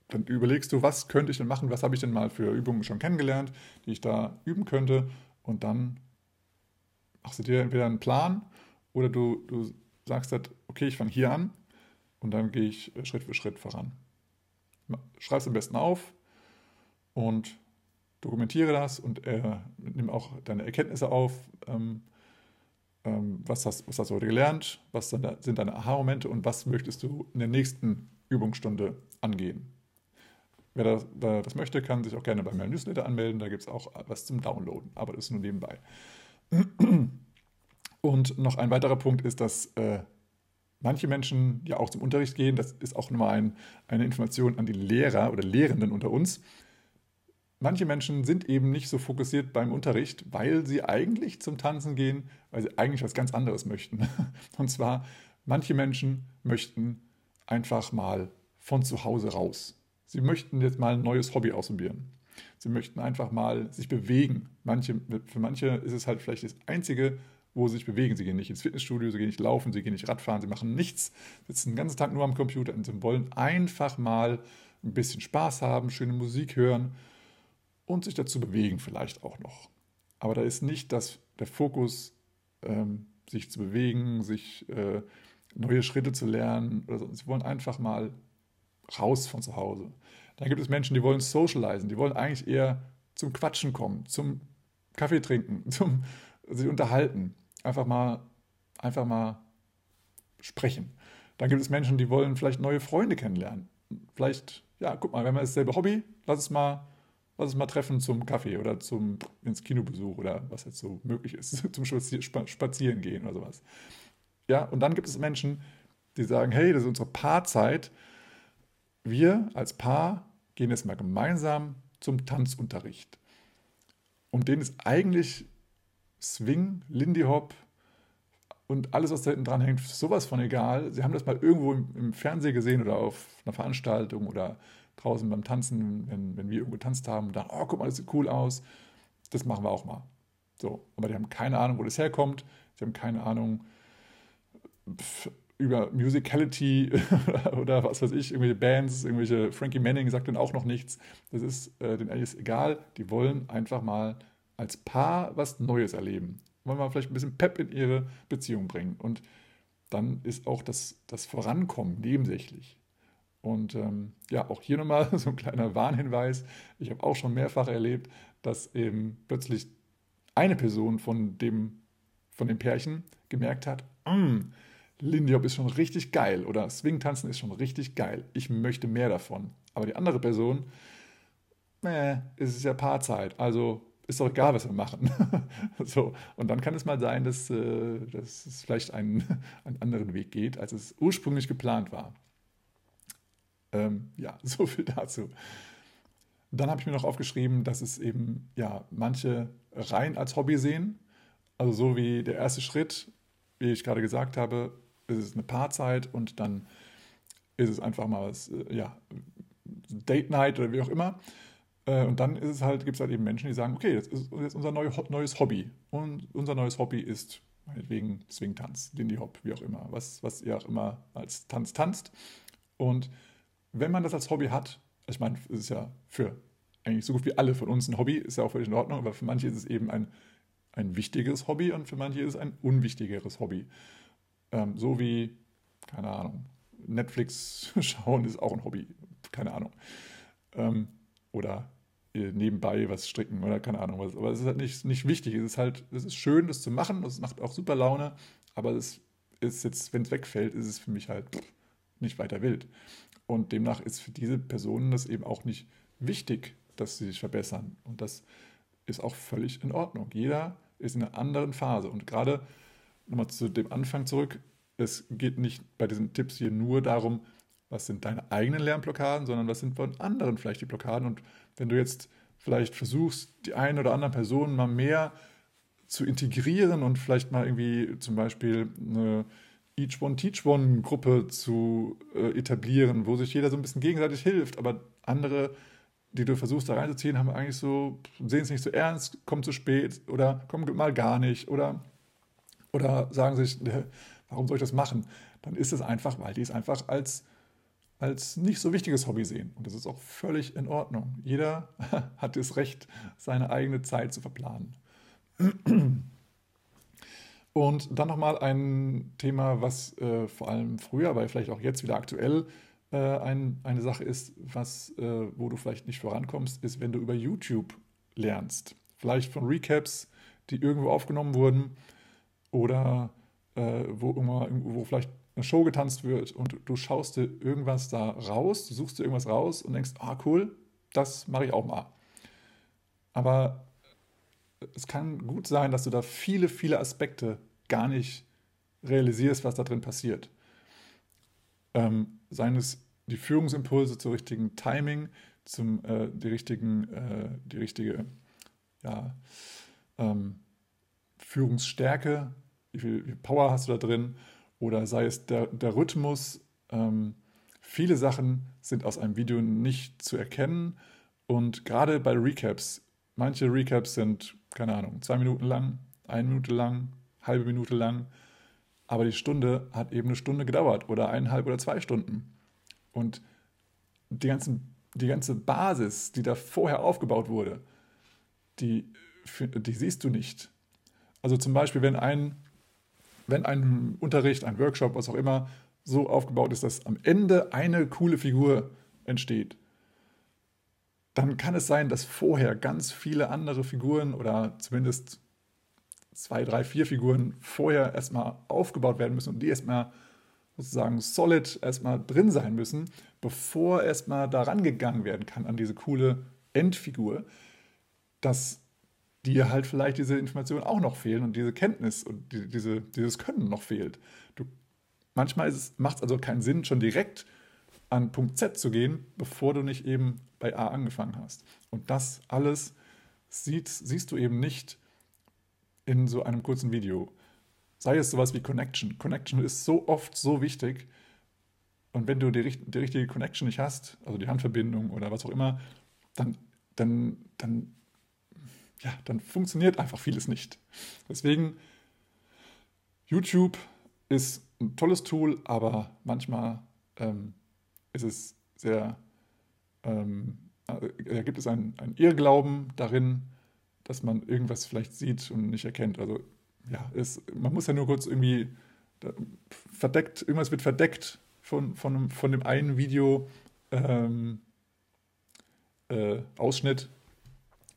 dann überlegst du, was könnte ich denn machen, was habe ich denn mal für Übungen schon kennengelernt, die ich da üben könnte. Und dann machst du dir entweder einen Plan oder du, du sagst halt, okay, ich fange hier an und dann gehe ich Schritt für Schritt voran. Schreib es am besten auf und dokumentiere das und äh, nimm auch deine Erkenntnisse auf. Ähm, ähm, was, hast, was hast du heute gelernt? Was sind deine Aha-Momente und was möchtest du in der nächsten Übungsstunde angehen? Wer das, wer das möchte, kann sich auch gerne bei meinem Newsletter anmelden. Da gibt es auch was zum Downloaden, aber das ist nur nebenbei. Und noch ein weiterer Punkt ist, dass äh, manche Menschen ja auch zum Unterricht gehen. Das ist auch nochmal ein, eine Information an die Lehrer oder Lehrenden unter uns manche Menschen sind eben nicht so fokussiert beim Unterricht, weil sie eigentlich zum Tanzen gehen, weil sie eigentlich was ganz anderes möchten. (laughs) Und zwar, manche Menschen möchten einfach mal von zu Hause raus. Sie möchten jetzt mal ein neues Hobby ausprobieren. Sie möchten einfach mal sich bewegen. Manche, für manche ist es halt vielleicht das Einzige, wo sie sich bewegen. Sie gehen nicht ins Fitnessstudio, sie gehen nicht laufen, sie gehen nicht Radfahren, sie machen nichts, sitzen den ganzen Tag nur am Computer und sie wollen einfach mal ein bisschen Spaß haben, schöne Musik hören und sich dazu bewegen vielleicht auch noch. Aber da ist nicht das, der Fokus, ähm, sich zu bewegen, sich äh, neue Schritte zu lernen oder so. Sie wollen einfach mal raus von zu Hause. Dann gibt es Menschen, die wollen socialisen, die wollen eigentlich eher zum Quatschen kommen, zum Kaffee trinken, (laughs) zum sich unterhalten, einfach mal, einfach mal sprechen. Dann gibt es Menschen, die wollen vielleicht neue Freunde kennenlernen. Vielleicht, ja, guck mal, wenn man dasselbe Hobby, lass es mal lass uns mal treffen zum Kaffee oder zum ins Kinobesuch oder was jetzt so möglich ist, (laughs) zum Spazieren gehen oder sowas. Ja, und dann gibt es Menschen, die sagen, hey, das ist unsere Paarzeit. Wir als Paar gehen jetzt mal gemeinsam zum Tanzunterricht. Und denen ist eigentlich Swing, Lindy Hop und alles, was da hinten dran hängt, sowas von egal. Sie haben das mal irgendwo im, im Fernsehen gesehen oder auf einer Veranstaltung oder draußen beim Tanzen, wenn, wenn wir irgendwo getanzt haben und dann, oh, guck mal, das sieht cool aus, das machen wir auch mal. So, aber die haben keine Ahnung, wo das herkommt, sie haben keine Ahnung über Musicality (laughs) oder was weiß ich, irgendwelche Bands, irgendwelche Frankie Manning sagt dann auch noch nichts. Das ist äh, denen eigentlich egal, die wollen einfach mal als Paar was Neues erleben. Wollen wir vielleicht ein bisschen Pep in ihre Beziehung bringen. Und dann ist auch das, das Vorankommen nebensächlich. Und ähm, ja, auch hier nochmal (laughs) so ein kleiner Warnhinweis. Ich habe auch schon mehrfach erlebt, dass eben plötzlich eine Person von dem, von dem Pärchen gemerkt hat, mm, Lindy Hop ist schon richtig geil oder Swing-Tanzen ist schon richtig geil. Ich möchte mehr davon. Aber die andere Person, äh, es ist ja Paarzeit, also ist doch egal, was wir machen. (laughs) so, und dann kann es mal sein, dass, äh, dass es vielleicht einen, (laughs) einen anderen Weg geht, als es ursprünglich geplant war. Ähm, ja, (laughs) so viel dazu. Dann habe ich mir noch aufgeschrieben, dass es eben ja manche rein als Hobby sehen. Also so wie der erste Schritt, wie ich gerade gesagt habe, ist es eine Paarzeit und dann ist es einfach mal was, äh, ja, Date Night oder wie auch immer. Äh, und dann ist es halt, gibt es halt eben Menschen, die sagen, okay, das ist jetzt unser neues Hobby. Und unser neues Hobby ist meinetwegen Swing-Tanz, Lindy Hop, wie auch immer, was, was ihr auch immer als Tanz tanzt. Und wenn man das als Hobby hat, ich meine, es ist ja für eigentlich so gut wie alle von uns ein Hobby, ist ja auch völlig in Ordnung, aber für manche ist es eben ein ein wichtiges Hobby und für manche ist es ein unwichtigeres Hobby. Ähm, so wie, keine Ahnung, Netflix (laughs) schauen ist auch ein Hobby, keine Ahnung. Ähm, oder äh, nebenbei was stricken oder keine Ahnung was. Aber es ist halt nicht, nicht wichtig. Es ist halt, es ist schön, das zu machen, es macht auch super Laune, aber es ist jetzt, wenn es wegfällt, ist es für mich halt nicht weiter wild. Und demnach ist für diese Personen das eben auch nicht wichtig, dass sie sich verbessern. Und das ist auch völlig in Ordnung. Jeder ist in einer anderen Phase. Und gerade nochmal zu dem Anfang zurück, es geht nicht bei diesen Tipps hier nur darum, was sind deine eigenen Lernblockaden, sondern was sind von anderen vielleicht die Blockaden. Und wenn du jetzt vielleicht versuchst, die eine oder andere Person mal mehr zu integrieren und vielleicht mal irgendwie zum Beispiel eine Each One Teach One Gruppe zu äh, etablieren, wo sich jeder so ein bisschen gegenseitig hilft, aber andere, die du versuchst da reinzuziehen, haben eigentlich so, sehen es nicht so ernst, kommen zu spät oder kommen mal gar nicht oder, oder sagen sich, warum soll ich das machen? Dann ist es einfach, weil die es einfach als, als nicht so wichtiges Hobby sehen. Und das ist auch völlig in Ordnung. Jeder (laughs) hat das Recht, seine eigene Zeit zu verplanen. (clears throat) Und dann nochmal ein Thema, was äh, vor allem früher, aber vielleicht auch jetzt wieder aktuell äh, ein, eine Sache ist, was, äh, wo du vielleicht nicht vorankommst, ist, wenn du über YouTube lernst. Vielleicht von Recaps, die irgendwo aufgenommen wurden oder äh, wo, wo vielleicht eine Show getanzt wird und du schaust dir irgendwas da raus, du suchst dir irgendwas raus und denkst, ah cool, das mache ich auch mal. Aber es kann gut sein, dass du da viele, viele Aspekte gar nicht realisierst, was da drin passiert. Ähm, seien es die Führungsimpulse zum richtigen Timing, zum, äh, die, richtigen, äh, die richtige ja, ähm, Führungsstärke, wie viel, Power hast du da drin, oder sei es der, der Rhythmus. Ähm, viele Sachen sind aus einem Video nicht zu erkennen und gerade bei Recaps, manche Recaps sind keine Ahnung, zwei Minuten lang, eine Minute lang, halbe Minute lang. Aber die Stunde hat eben eine Stunde gedauert oder eineinhalb oder zwei Stunden. Und die, ganzen, die ganze Basis, die da vorher aufgebaut wurde, die, die siehst du nicht. Also zum Beispiel, wenn ein, wenn ein Unterricht, ein Workshop, was auch immer, so aufgebaut ist, dass am Ende eine coole Figur entsteht, dann kann es sein, dass vorher ganz viele andere Figuren oder zumindest zwei, drei, vier Figuren vorher erstmal aufgebaut werden müssen und die erstmal sozusagen solid erstmal drin sein müssen, bevor erstmal daran gegangen werden kann an diese coole Endfigur, dass dir halt vielleicht diese Informationen auch noch fehlen und diese Kenntnis und die, diese, dieses Können noch fehlt. Du, manchmal macht es also keinen Sinn, schon direkt an Punkt Z zu gehen, bevor du nicht eben bei A angefangen hast. Und das alles sieht, siehst du eben nicht in so einem kurzen Video. Sei es sowas wie Connection. Connection ist so oft so wichtig. Und wenn du die, die richtige Connection nicht hast, also die Handverbindung oder was auch immer, dann, dann, dann, ja, dann funktioniert einfach vieles nicht. Deswegen, YouTube ist ein tolles Tool, aber manchmal ähm, ist es sehr, ähm, äh, gibt es einen, Irrglauben darin, dass man irgendwas vielleicht sieht und nicht erkennt. Also ja, es, man muss ja nur kurz irgendwie verdeckt, irgendwas wird verdeckt von, von, von dem einen Video ähm, äh, Ausschnitt,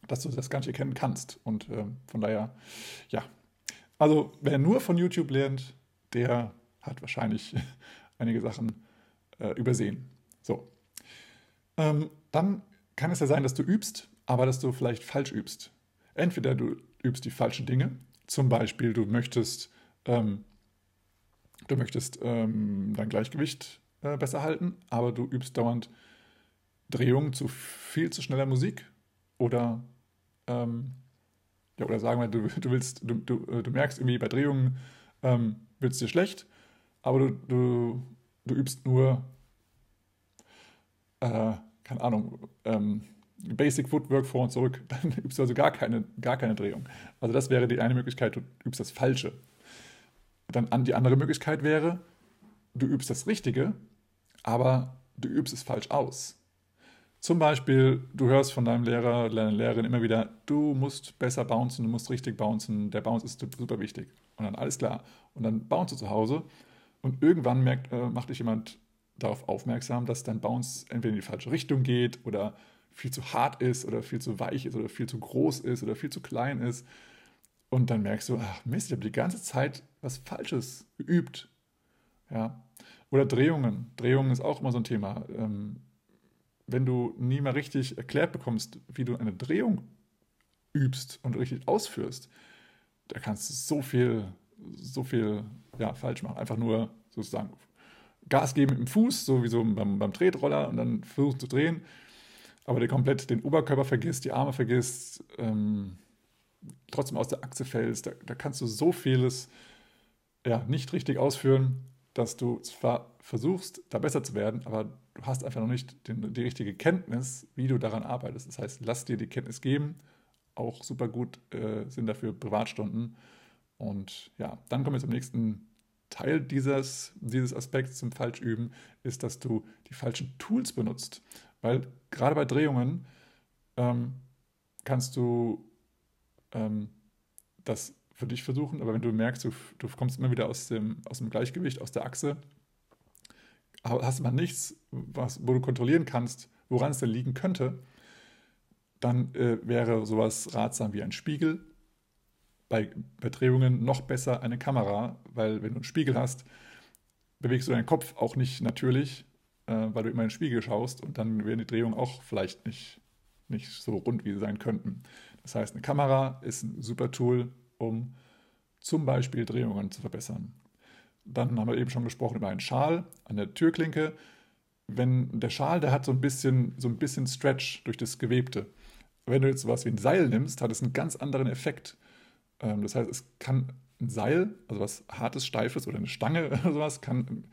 dass du das gar nicht erkennen kannst. Und äh, von daher, ja. Also wer nur von YouTube lernt, der hat wahrscheinlich (laughs) einige Sachen äh, übersehen. So. Ähm, dann kann es ja sein, dass du übst, aber dass du vielleicht falsch übst. Entweder du übst die falschen Dinge, zum Beispiel du möchtest, ähm, du möchtest ähm, dein Gleichgewicht äh, besser halten, aber du übst dauernd Drehungen zu viel zu schneller Musik oder ähm, ja, oder sagen wir, du, du willst, du, du, äh, du merkst irgendwie bei Drehungen ähm, wird es dir schlecht, aber du, du, du übst nur äh, keine Ahnung, ähm, Basic Footwork vor und zurück, (laughs) dann übst du also gar keine, gar keine Drehung. Also das wäre die eine Möglichkeit, du übst das Falsche. Dann an die andere Möglichkeit wäre, du übst das Richtige, aber du übst es falsch aus. Zum Beispiel, du hörst von deinem Lehrer, deiner Lehrerin immer wieder, du musst besser bouncen, du musst richtig bouncen, der Bounce ist super wichtig. Und dann alles klar. Und dann bounce du zu Hause und irgendwann merkt, äh, macht dich jemand darauf aufmerksam, dass dein Bounce entweder in die falsche Richtung geht oder viel zu hart ist oder viel zu weich ist oder viel zu groß ist oder viel zu klein ist. Und dann merkst du, ach Mist, ich habe die ganze Zeit was Falsches geübt. Ja. Oder Drehungen. Drehungen ist auch immer so ein Thema. Ähm, wenn du nie mal richtig erklärt bekommst, wie du eine Drehung übst und richtig ausführst, da kannst du so viel, so viel ja, falsch machen. Einfach nur sozusagen Gas geben mit dem Fuß, so wie so beim, beim Tretroller und dann versuchen zu drehen, aber der komplett den Oberkörper vergisst, die Arme vergisst, ähm, trotzdem aus der Achse fällst. Da, da kannst du so vieles ja, nicht richtig ausführen, dass du zwar versuchst, da besser zu werden, aber du hast einfach noch nicht den, die richtige Kenntnis, wie du daran arbeitest. Das heißt, lass dir die Kenntnis geben. Auch super gut äh, sind dafür Privatstunden. Und ja, dann kommen wir zum nächsten Teil dieses, dieses Aspekts zum Falschüben, ist, dass du die falschen Tools benutzt. Weil gerade bei Drehungen ähm, kannst du ähm, das für dich versuchen, aber wenn du merkst, du, du kommst immer wieder aus dem, aus dem Gleichgewicht, aus der Achse, hast mal nichts, was, wo du kontrollieren kannst, woran es denn liegen könnte, dann äh, wäre sowas ratsam wie ein Spiegel. Bei, Drehungen noch besser eine Kamera, weil wenn du einen Spiegel hast, bewegst du deinen Kopf auch nicht natürlich, äh, weil du immer in den Spiegel schaust und dann werden die Drehungen auch vielleicht nicht, nicht so rund, wie sie sein könnten. Das heißt, eine Kamera ist ein super Tool, um zum Beispiel Drehungen zu verbessern. Dann haben wir eben schon gesprochen über einen Schal an der Türklinke. Wenn der Schal, der hat so ein bisschen, so ein bisschen Stretch durch das Gewebte. Wenn du jetzt sowas wie ein Seil nimmst, hat es einen ganz anderen Effekt. Ähm, das heißt, es kann ein Seil, also was hartes, steifes oder eine Stange (laughs) oder sowas, kann,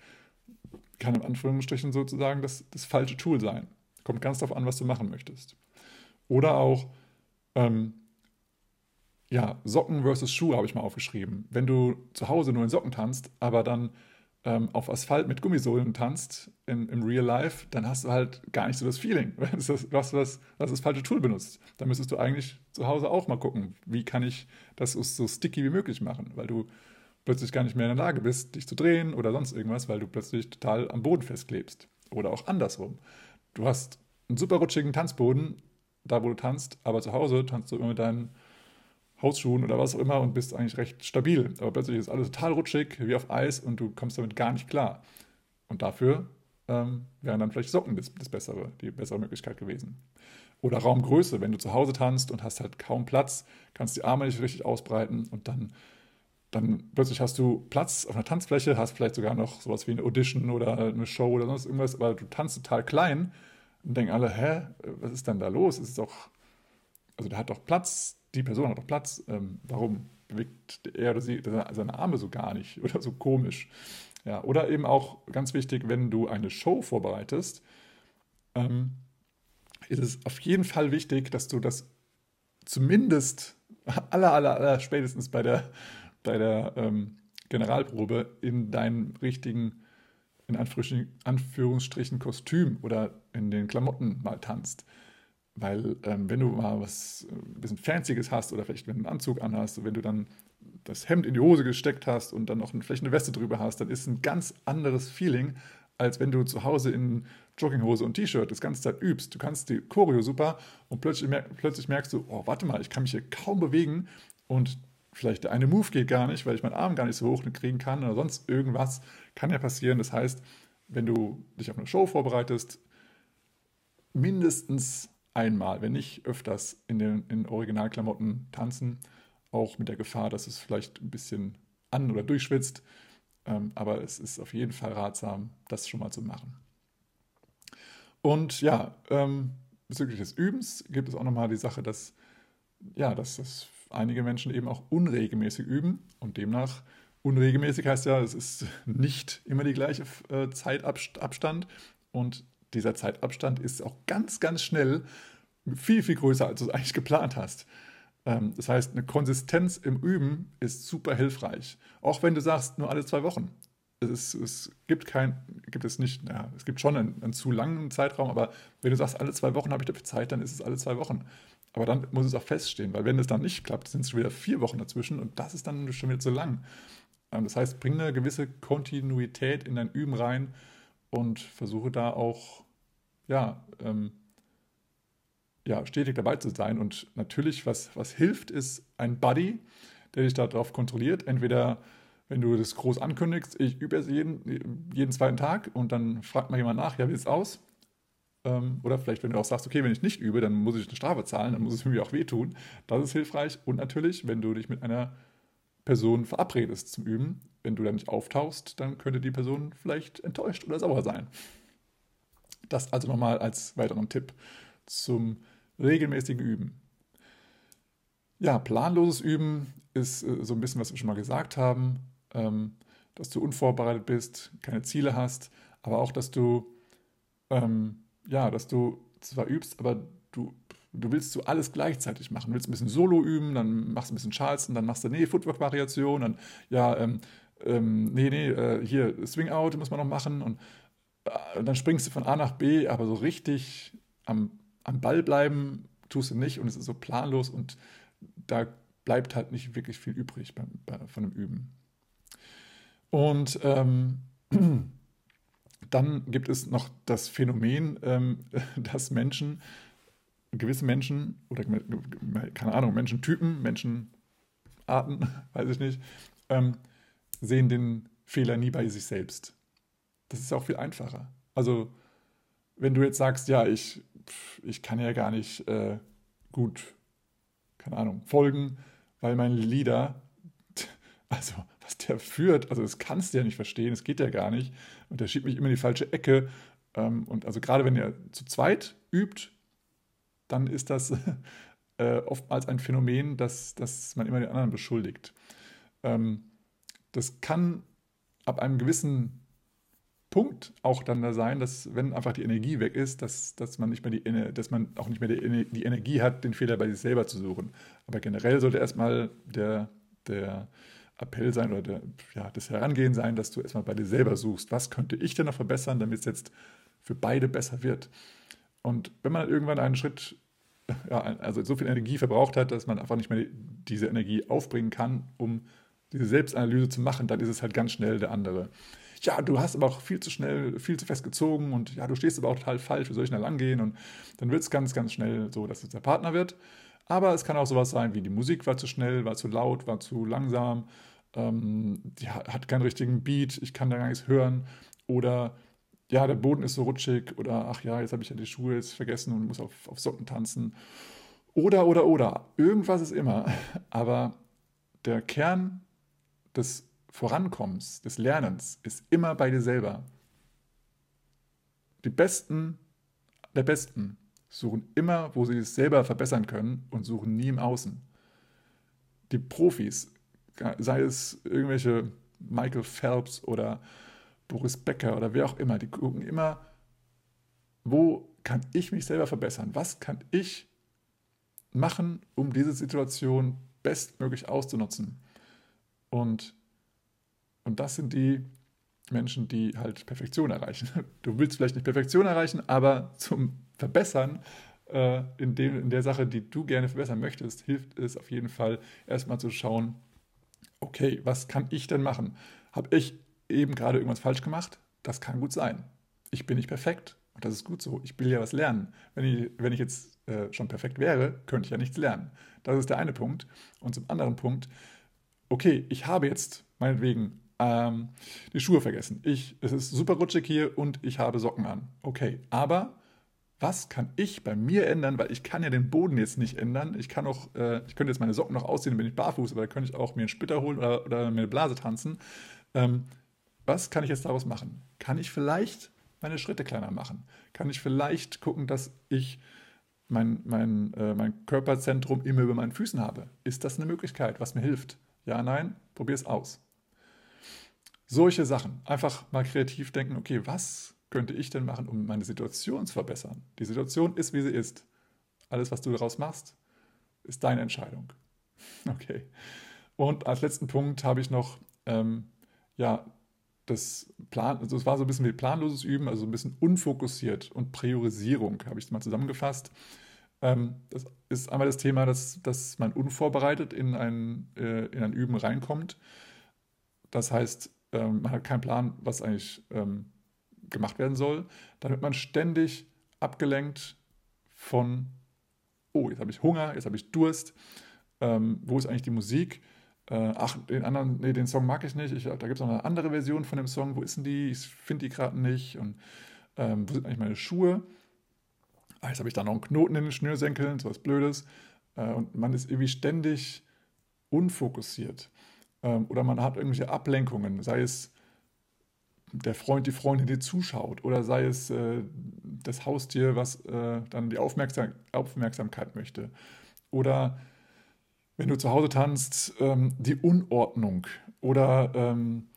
kann in Anführungsstrichen sozusagen das, das falsche Tool sein. Kommt ganz darauf an, was du machen möchtest. Oder auch ähm, ja, Socken versus Schuhe habe ich mal aufgeschrieben. Wenn du zu Hause nur in Socken tanzt, aber dann ähm, auf Asphalt mit Gummisohlen tanzt in, im Real Life, dann hast du halt gar nicht so das Feeling. Du (laughs) hast das, das, das, falsche Tool benutzt. Da müsstest du eigentlich zu Hause auch mal gucken, wie kann ich das so sticky wie möglich machen, weil du plötzlich gar nicht mehr in der Lage bist, dich zu drehen oder sonst irgendwas, weil du plötzlich total am Boden festklebst. Oder auch andersrum. Du hast einen super rutschigen Tanzboden, da wo du tanzt, aber zu Hause tanzt du immer mit deinen Hausschuhen oder was auch immer und bist eigentlich recht stabil. Aber plötzlich ist alles total rutschig, wie auf Eis und du kommst damit gar nicht klar. Und dafür ähm, wären dann vielleicht Socken das, das bessere, die bessere Möglichkeit gewesen. Oder Raumgröße, wenn du zu Hause tanzt und hast halt kaum Platz, kannst die Arme nicht richtig ausbreiten und dann, dann plötzlich hast du Platz auf einer Tanzfläche, hast vielleicht sogar noch sowas wie eine Audition oder eine Show oder sonst irgendwas, aber du tanzt total klein und denken alle, hä, was ist denn da los? Es ist doch, also der hat doch Platz, die Person hat doch Platz, ähm, warum bewegt er oder sie seine Arme so gar nicht oder so komisch? Ja, oder eben auch ganz wichtig, wenn du eine Show vorbereitest, ähm, ist es auf jeden Fall wichtig, dass du das zumindest aller, aller, aller spätestens bei der, bei der ähm, Generalprobe in deinem richtigen, in Anführungsstrichen, Kostüm oder in den Klamotten mal tanzt. Weil ähm, wenn du mal was äh, ein bisschen Fancyes hast oder vielleicht wenn du einen Anzug anhast, wenn du dann das Hemd in die Hose gesteckt hast und dann noch vielleicht eine Weste drüber hast, dann ist ein ganz anderes Feeling, als wenn du zu Hause in Jogginghose und T-Shirt das ganze Zeit übst. Du kannst die Choreo super und plötzlich, plötzlich merkst du, oh, warte mal, ich kann mich hier kaum bewegen und vielleicht der eine Move geht gar nicht, weil ich meinen Arm gar nicht so hoch kriegen kann oder sonst irgendwas kann ja passieren. Das heißt, wenn du dich auf eine Show vorbereitest, mindestens einmal, wenn nicht öfters in den in Originalklamotten tanzen, auch mit der Gefahr, dass es vielleicht ein bisschen an- oder durchschwitzt. Ähm, aber es ist auf jeden Fall ratsam, das schon mal zu machen. Und ja, ähm, bezüglich des Übens gibt es auch nochmal die Sache, dass, ja, dass, dass einige Menschen eben auch unregelmäßig üben und demnach unregelmäßig heißt ja, es ist nicht immer die gleiche äh, Zeitabstand und dieser Zeitabstand ist auch ganz, ganz schnell viel, viel größer, als du es eigentlich geplant hast. Ähm, das heißt, eine Konsistenz im Üben ist super hilfreich. Auch wenn du sagst, nur alle zwei Wochen. Es, ist, es gibt kein, gibt es nicht, ja, es gibt schon einen, einen, zu langen Zeitraum, aber wenn du sagst, alle zwei Wochen habe ich dafür Zeit, dann ist es alle zwei Wochen. Aber dann muss es auch feststehen, weil wenn es dann nicht klappt, sind es schon wieder vier Wochen dazwischen und das ist dann schon wieder zu lang. Ähm, das heißt, bring eine gewisse Kontinuität in dein Üben rein und versuche da auch, ja, ähm, ja, stetig dabei zu sein. Und natürlich, was, was hilft, ist ein Buddy, der dich darauf kontrolliert. Entweder, wenn du das groß ankündigst, ich übe es jeden, jeden zweiten Tag und dann fragt mal jemand nach, ja, wie sieht es aus? Ähm, oder vielleicht, wenn du auch sagst, okay, wenn ich nicht übe, dann muss ich eine Strafe zahlen, dann muss es mir auch wehtun. Das ist hilfreich. Und natürlich, wenn du dich mit einer Person verabredest zum Üben, wenn du dann nicht auftauchst, dann könnte die Person vielleicht enttäuscht oder sauer sein. Das also nochmal als weiteren Tipp zum regelmäßigen Üben. Ja, planloses Üben ist äh, so ein bisschen, was wir schon mal gesagt haben, ähm, dass du unvorbereitet bist, keine Ziele hast, aber auch, dass du, ähm, ja, dass du zwar übst, aber du, du willst so alles gleichzeitig machen. Du willst ein bisschen Solo üben, dann machst du ein bisschen Charleston, dann machst du, nee, Footwork-Variation, dann, ja, ähm, ähm, nee, nee, äh, hier, Swing-Out muss man noch machen und dann springst du von A nach B, aber so richtig am am Ball bleiben tust du nicht und es ist so planlos und da bleibt halt nicht wirklich viel übrig beim, bei, von dem Üben. Und ähm, dann gibt es noch das Phänomen, ähm, (laughs) dass Menschen, gewisse Menschen oder keine Ahnung, Menschentypen, Menschenarten, (laughs) weiß ich nicht, ähm, sehen den Fehler nie bei sich selbst. Das ist auch viel einfacher. Also wenn du jetzt sagst, ja, ich ich kann ja gar nicht äh, gut, keine Ahnung, folgen, weil mein Leader, (laughs) also was der führt, also das kannst du ja nicht verstehen, das geht ja gar nicht. Und der schiebt mich immer in die falsche Ecke. Ähm, und also gerade wenn er zu zweit übt, dann ist das (laughs) äh, oftmals ein Phänomen, dass, dass man immer den anderen beschuldigt. Ähm, das kann ab einem gewissen Punkt auch dann da sein, dass wenn einfach die Energie weg ist, dass, dass man nicht mehr die dass man auch nicht mehr die, die Energie hat, den Fehler bei sich selber zu suchen. Aber generell sollte erstmal der, der Appell sein oder der, ja, das Herangehen sein, dass du erstmal bei dir selber suchst, was könnte ich denn noch verbessern, damit es jetzt für beide besser wird. Und wenn man irgendwann einen Schritt, (laughs) ja, also so viel Energie verbraucht hat, dass man einfach nicht mehr diese Energie aufbringen kann, um diese Selbstanalyse zu machen, dann ist es halt ganz schnell der andere ja, du hast aber auch viel zu schnell, viel zu fest gezogen und ja, du stehst aber auch total falsch, wie soll ich da lang gehen? Und dann wird es ganz, ganz schnell so, dass es der Partner wird. Aber es kann auch sowas sein wie die Musik war zu schnell, war zu laut, war zu langsam, ähm, die hat keinen richtigen Beat, ich kann da gar nichts hören. Oder ja, der Boden ist so rutschig oder ach ja, jetzt habe ich ja die Schuhe jetzt vergessen und muss auf, auf Socken tanzen. Oder, oder, oder. Irgendwas ist immer. (laughs) Aber der Kern des Vorankommens, des Lernens, ist immer bei dir selber. Die Besten der Besten suchen immer, wo sie es selber verbessern können und suchen nie im Außen. Die Profis, sei es irgendwelche Michael Phelps oder Boris Becker oder wer auch immer, die gucken immer, wo kann ich mich selber verbessern? Was kann ich machen, um diese Situation bestmöglich auszunutzen? Und und das sind die Menschen, die halt Perfektion erreichen. Du willst vielleicht nicht Perfektion erreichen, aber zum Verbessern äh, in, dem, in der Sache, die du gerne verbessern möchtest, hilft es auf jeden Fall erstmal zu schauen, okay, was kann ich denn machen? Habe ich eben gerade irgendwas falsch gemacht? Das kann gut sein. Ich bin nicht perfekt und das ist gut so. Ich will ja was lernen. Wenn ich, wenn ich jetzt äh, schon perfekt wäre, könnte ich ja nichts lernen. Das ist der eine Punkt. Und zum anderen Punkt, okay, ich habe jetzt meinetwegen ähm, die Schuhe vergessen. Ich, es ist super rutschig hier und ich habe Socken an. Okay, aber was kann ich bei mir ändern? Weil ich kann ja den Boden jetzt nicht ändern. Ich kann auch, äh, ich könnte jetzt meine Socken noch ausziehen, wenn ich barfuß, aber da könnte ich auch mir einen Splitter holen oder, oder mir eine Blase tanzen. Ähm, was kann ich jetzt daraus machen? Kann ich vielleicht meine Schritte kleiner machen? Kann ich vielleicht gucken, dass ich mein, mein, äh, mein Körperzentrum immer über meinen Füßen habe? Ist das eine Möglichkeit, was mir hilft? Ja, nein, probier es aus. Solche Sachen. Einfach mal kreativ denken, okay, was könnte ich denn machen, um meine Situation zu verbessern? Die Situation ist, wie sie ist. Alles, was du daraus machst, ist deine Entscheidung. (laughs) Okay. Und als letzten Punkt habe ich noch, ähm, ja, das Plan, also es war so ein bisschen wie planloses Üben, also ein bisschen unfokussiert und Priorisierung, habe ich mal zusammengefasst. Ähm, das ist einmal das Thema, dass, dass man unvorbereitet in ein, äh, in ein Üben reinkommt. Das heißt, ähm, man hat keinen Plan, was eigentlich ähm, gemacht werden soll. Dann wird man ständig abgelenkt von, oh, jetzt habe ich Hunger, jetzt habe ich Durst, ähm, wo ist eigentlich die Musik? Äh, ach, den anderen, nee, den Song mag ich nicht. Ich, da gibt es noch eine andere Version von dem Song. Wo ist denn die? Ich finde die gerade nicht. Und ähm, wo sind eigentlich meine Schuhe? Ah, jetzt habe ich da noch einen Knoten in den Schnürsenkeln, so was Blödes. Äh, und man ist irgendwie ständig unfokussiert. Ähm, oder man hat irgendwelche Ablenkungen, sei es der Freund, die Freundin, die zuschaut, oder sei es äh, das Haustier, was äh, dann die Aufmerksam Aufmerksamkeit möchte. Oder wenn du zu Hause tanzt, ähm, die Unordnung oder ähm,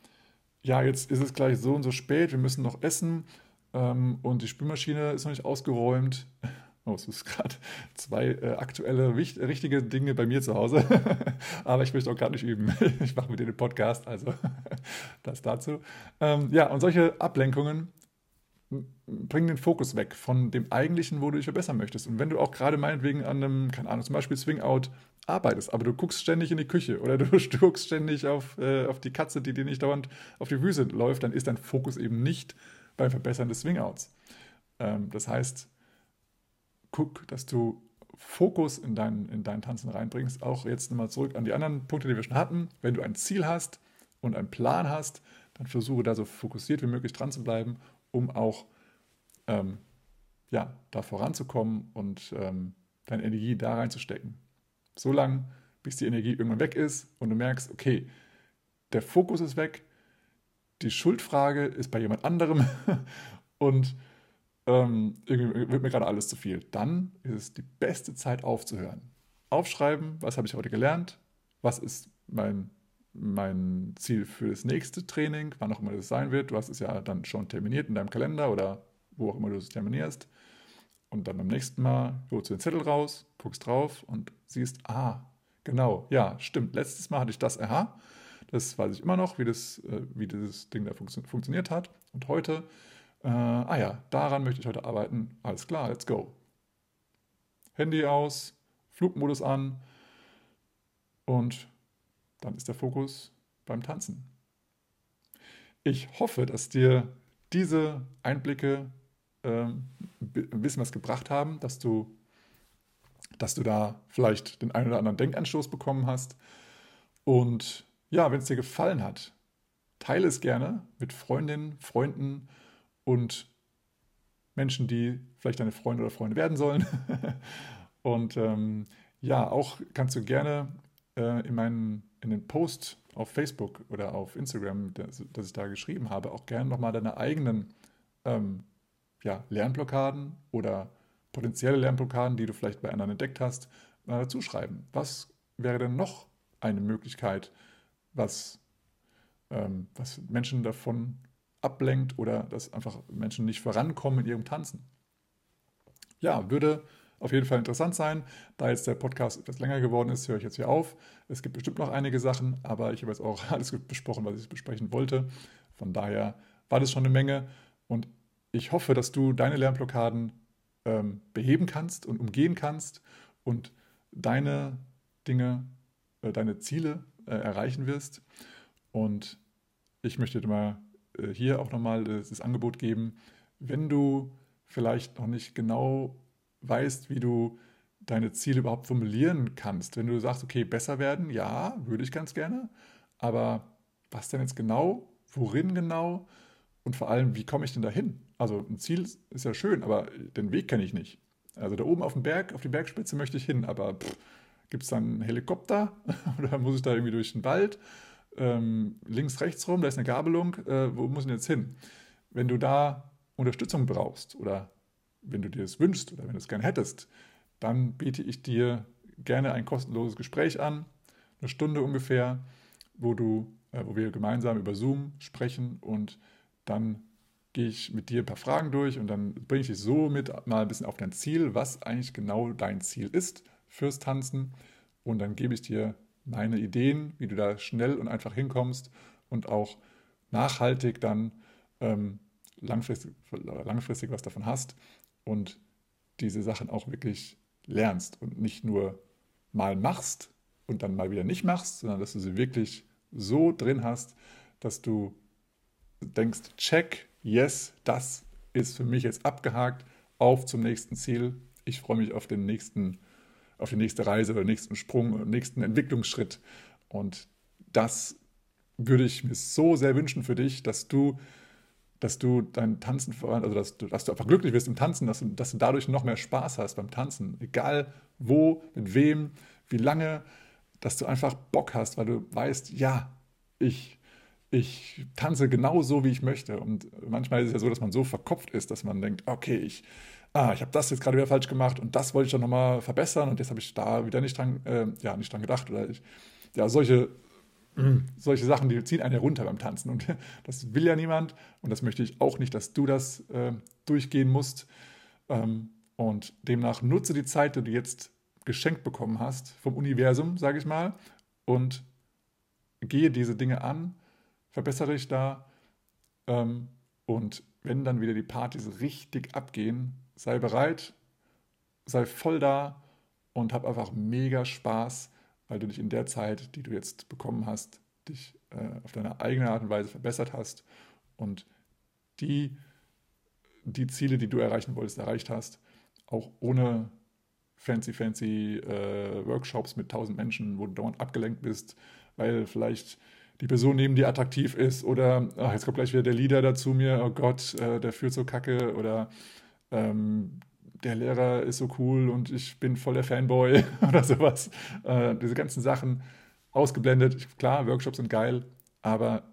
ja, jetzt ist es gleich so und so spät, wir müssen noch essen ähm, und die Spülmaschine ist noch nicht ausgeräumt. Oh, es ist gerade zwei äh, aktuelle, wichtig, richtige Dinge bei mir zu Hause. (laughs) Aber ich möchte auch gar nicht üben. (laughs) ich mache mit dir den Podcast, also (laughs) das dazu. Ähm, ja, und solche Ablenkungen bringen den Fokus weg von dem Eigentlichen, wo du dich verbessern möchtest. Und wenn du auch gerade meinetwegen an einem, keine Ahnung, zum Beispiel Swing-Out arbeitest, aber du guckst ständig in die Küche oder du guckst ständig auf, äh, auf die Katze, die dir nicht dauernd auf die Füße läuft, dann ist dein Fokus eben nicht beim Verbessern des Swing-Outs. Ähm, das heißt, guck, dass du Fokus in dein, in dein Tanzen reinbringst. Auch jetzt nochmal zurück an die anderen Punkte, die wir schon hatten. Wenn du ein Ziel hast und einen Plan hast, dann versuche da so fokussiert wie möglich dran zu bleiben um auch ähm, ja, da voranzukommen und ähm, deine Energie da reinzustecken. So lange, bis die Energie irgendwann weg ist und du merkst, okay, der Fokus ist weg, die Schuldfrage ist bei jemand anderem (laughs) und ähm, irgendwie wird mir gerade alles zu viel. Dann ist es die beste Zeit aufzuhören. Aufschreiben, was habe ich heute gelernt, was ist mein mein Ziel für das nächste Training, wann auch immer das sein wird. Du hast es ja dann schon terminiert in deinem Kalender oder wo auch immer du es terminierst. Und dann beim nächsten Mal holst du den Zettel raus, guckst drauf und siehst, ah, genau, ja, stimmt. Letztes Mal hatte ich das, aha. Das weiß ich immer noch, wie, das, äh, wie dieses Ding da funktio funktioniert hat. Und heute, äh, ah ja, daran möchte ich heute arbeiten. Alles klar, let's go. Handy aus, Flugmodus an und dann ist der Fokus beim Tanzen. Ich hoffe, dass dir diese Einblicke äh, ein bisschen was gebracht haben, dass du, dass du da vielleicht den einen oder anderen Denkanstoß bekommen hast. Und ja, wenn es dir gefallen hat, teile es gerne mit Freundinnen, Freunden und Menschen, die vielleicht deine Freunde oder Freunde werden sollen. (laughs) und ähm, ja, auch kannst du gerne äh, in meinen in den Post auf Facebook oder auf Instagram, das, das ich da geschrieben habe, auch gerne nochmal deine eigenen ähm, ja, Lernblockaden oder potenzielle Lernblockaden, die du vielleicht bei anderen entdeckt hast, mal dazu schreiben. Was wäre denn noch eine Möglichkeit, was, ähm, was Menschen davon ablenkt oder dass einfach Menschen nicht vorankommen in ihrem Tanzen? Ja, würde auf jeden Fall interessant sein. Da jetzt der Podcast etwas länger geworden ist, höre ich jetzt hier auf. Es gibt bestimmt noch einige Sachen, aber ich habe jetzt auch (laughs) alles besprochen, was ich besprechen wollte. Von daher war das schon eine Menge und ich hoffe, dass du deine Lernblockaden ähm, beheben kannst und umgehen kannst und deine Dinge, äh, deine Ziele äh, erreichen wirst. Und ich möchte dir mal hier auch nochmal das Angebot geben, wenn du vielleicht noch nicht genau weißt, wie du deine Ziele überhaupt formulieren kannst. Wenn du sagst, okay, besser werden, ja, würde ich ganz gerne, aber was denn jetzt genau, worin genau und vor allem, wie komme ich denn dahin? Also ein Ziel ist ja schön, aber den Weg kenne ich nicht. Also da oben auf dem Berg, auf die Bergspitze möchte ich hin, aber gibt es dann einen Helikopter (laughs) oder muss ich da irgendwie durch den Wald? Ähm, links, rechts rum, da ist eine Gabelung, äh, wo muss ich denn jetzt hin? Wenn du da Unterstützung brauchst oder wenn du dir das wünschst oder wenn du es gerne hättest, dann biete ich dir gerne ein kostenloses Gespräch an, eine Stunde ungefähr, wo, du, äh, wo wir gemeinsam über Zoom sprechen und dann gehe ich mit dir ein paar Fragen durch und dann bringe ich dich so mit mal ein bisschen auf dein Ziel, was eigentlich genau dein Ziel ist fürs Tanzen und dann gebe ich dir meine Ideen, wie du da schnell und einfach hinkommst und auch nachhaltig dann ähm, langfristig, langfristig was davon hast und diese Sachen auch wirklich lernst und nicht nur mal machst und dann mal wieder nicht machst, sondern dass du sie wirklich so drin hast, dass du denkst, check, yes, das ist für mich jetzt abgehakt, auf zum nächsten Ziel. Ich freue mich auf den nächsten, auf die nächste Reise oder nächsten Sprung, nächsten Entwicklungsschritt. Und das würde ich mir so sehr wünschen für dich, dass du, dass du dein Tanzen voran, also dass du, dass du einfach glücklich wirst im Tanzen, dass du, dass du dadurch noch mehr Spaß hast beim Tanzen, egal wo, mit wem, wie lange, dass du einfach Bock hast, weil du weißt, ja, ich, ich tanze genau so, wie ich möchte. Und manchmal ist es ja so, dass man so verkopft ist, dass man denkt, okay, ich, ah, ich habe das jetzt gerade wieder falsch gemacht und das wollte ich dann nochmal verbessern und jetzt habe ich da wieder nicht dran, äh, ja, nicht dran gedacht. Oder ich, ja, solche, solche Sachen, die ziehen einen runter beim Tanzen. Und (laughs) das will ja niemand. Und das möchte ich auch nicht, dass du das äh, durchgehen musst. Ähm, und demnach nutze die Zeit, die du jetzt geschenkt bekommen hast vom Universum, sage ich mal, und gehe diese Dinge an, verbessere dich da. Ähm, und wenn dann wieder die Partys richtig abgehen, sei bereit, sei voll da und hab einfach mega Spaß, weil du dich in der Zeit, die du jetzt bekommen hast, dich äh, auf deine eigene Art und Weise verbessert hast und die, die Ziele, die du erreichen wolltest, erreicht hast, auch ohne fancy, fancy äh, Workshops mit tausend Menschen, wo du dauernd abgelenkt bist, weil vielleicht die Person neben dir attraktiv ist oder ach, jetzt kommt gleich wieder der Leader dazu mir, oh Gott, äh, der führt so kacke oder ähm, der Lehrer ist so cool und ich bin voll der Fanboy (laughs) oder sowas. Äh, diese ganzen Sachen ausgeblendet. Klar, Workshops sind geil, aber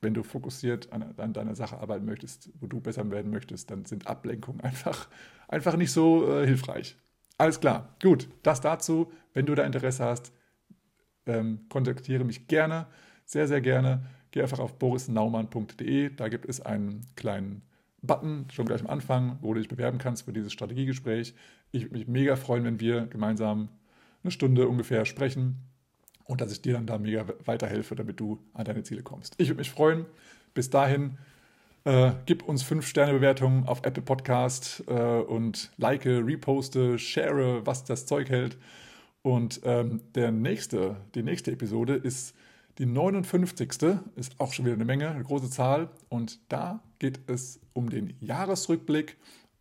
wenn du fokussiert an, an deiner Sache arbeiten möchtest, wo du besser werden möchtest, dann sind Ablenkungen einfach, einfach nicht so äh, hilfreich. Alles klar, gut, das dazu. Wenn du da Interesse hast, ähm, kontaktiere mich gerne, sehr, sehr gerne. Geh einfach auf borisnaumann.de, da gibt es einen kleinen Button schon gleich am Anfang, wo du dich bewerben kannst für dieses Strategiegespräch. Ich würde mich mega freuen, wenn wir gemeinsam eine Stunde ungefähr sprechen und dass ich dir dann da mega weiterhelfe, damit du an deine Ziele kommst. Ich würde mich freuen. Bis dahin, äh, gib uns 5-Sterne-Bewertungen auf Apple Podcast äh, und like, reposte, share, was das Zeug hält. Und ähm, der nächste, die nächste Episode ist die 59. ist auch schon wieder eine Menge, eine große Zahl. Und da geht es um den Jahresrückblick.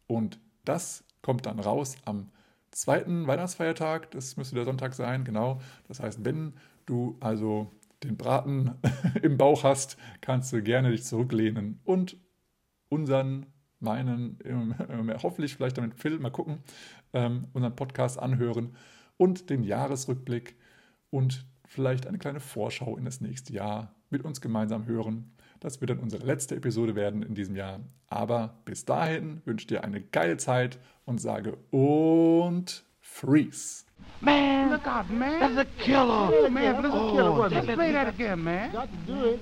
Und das kommt dann raus am zweiten Weihnachtsfeiertag. Das müsste der Sonntag sein, genau. Das heißt, wenn du also den Braten (laughs) im Bauch hast, kannst du gerne dich zurücklehnen und unseren, meinen, hoffentlich vielleicht damit Phil, mal gucken, ähm, unseren Podcast anhören und den Jahresrückblick und vielleicht eine kleine Vorschau in das nächste Jahr mit uns gemeinsam hören. Das wird dann unsere letzte Episode werden in diesem Jahr. Aber bis dahin wünsche ich dir eine geile Zeit und sage und freeze. Man, look out, man. That's a killer. Oh, man, that's a killer. Oh, Let's play that again, man. Got to do it.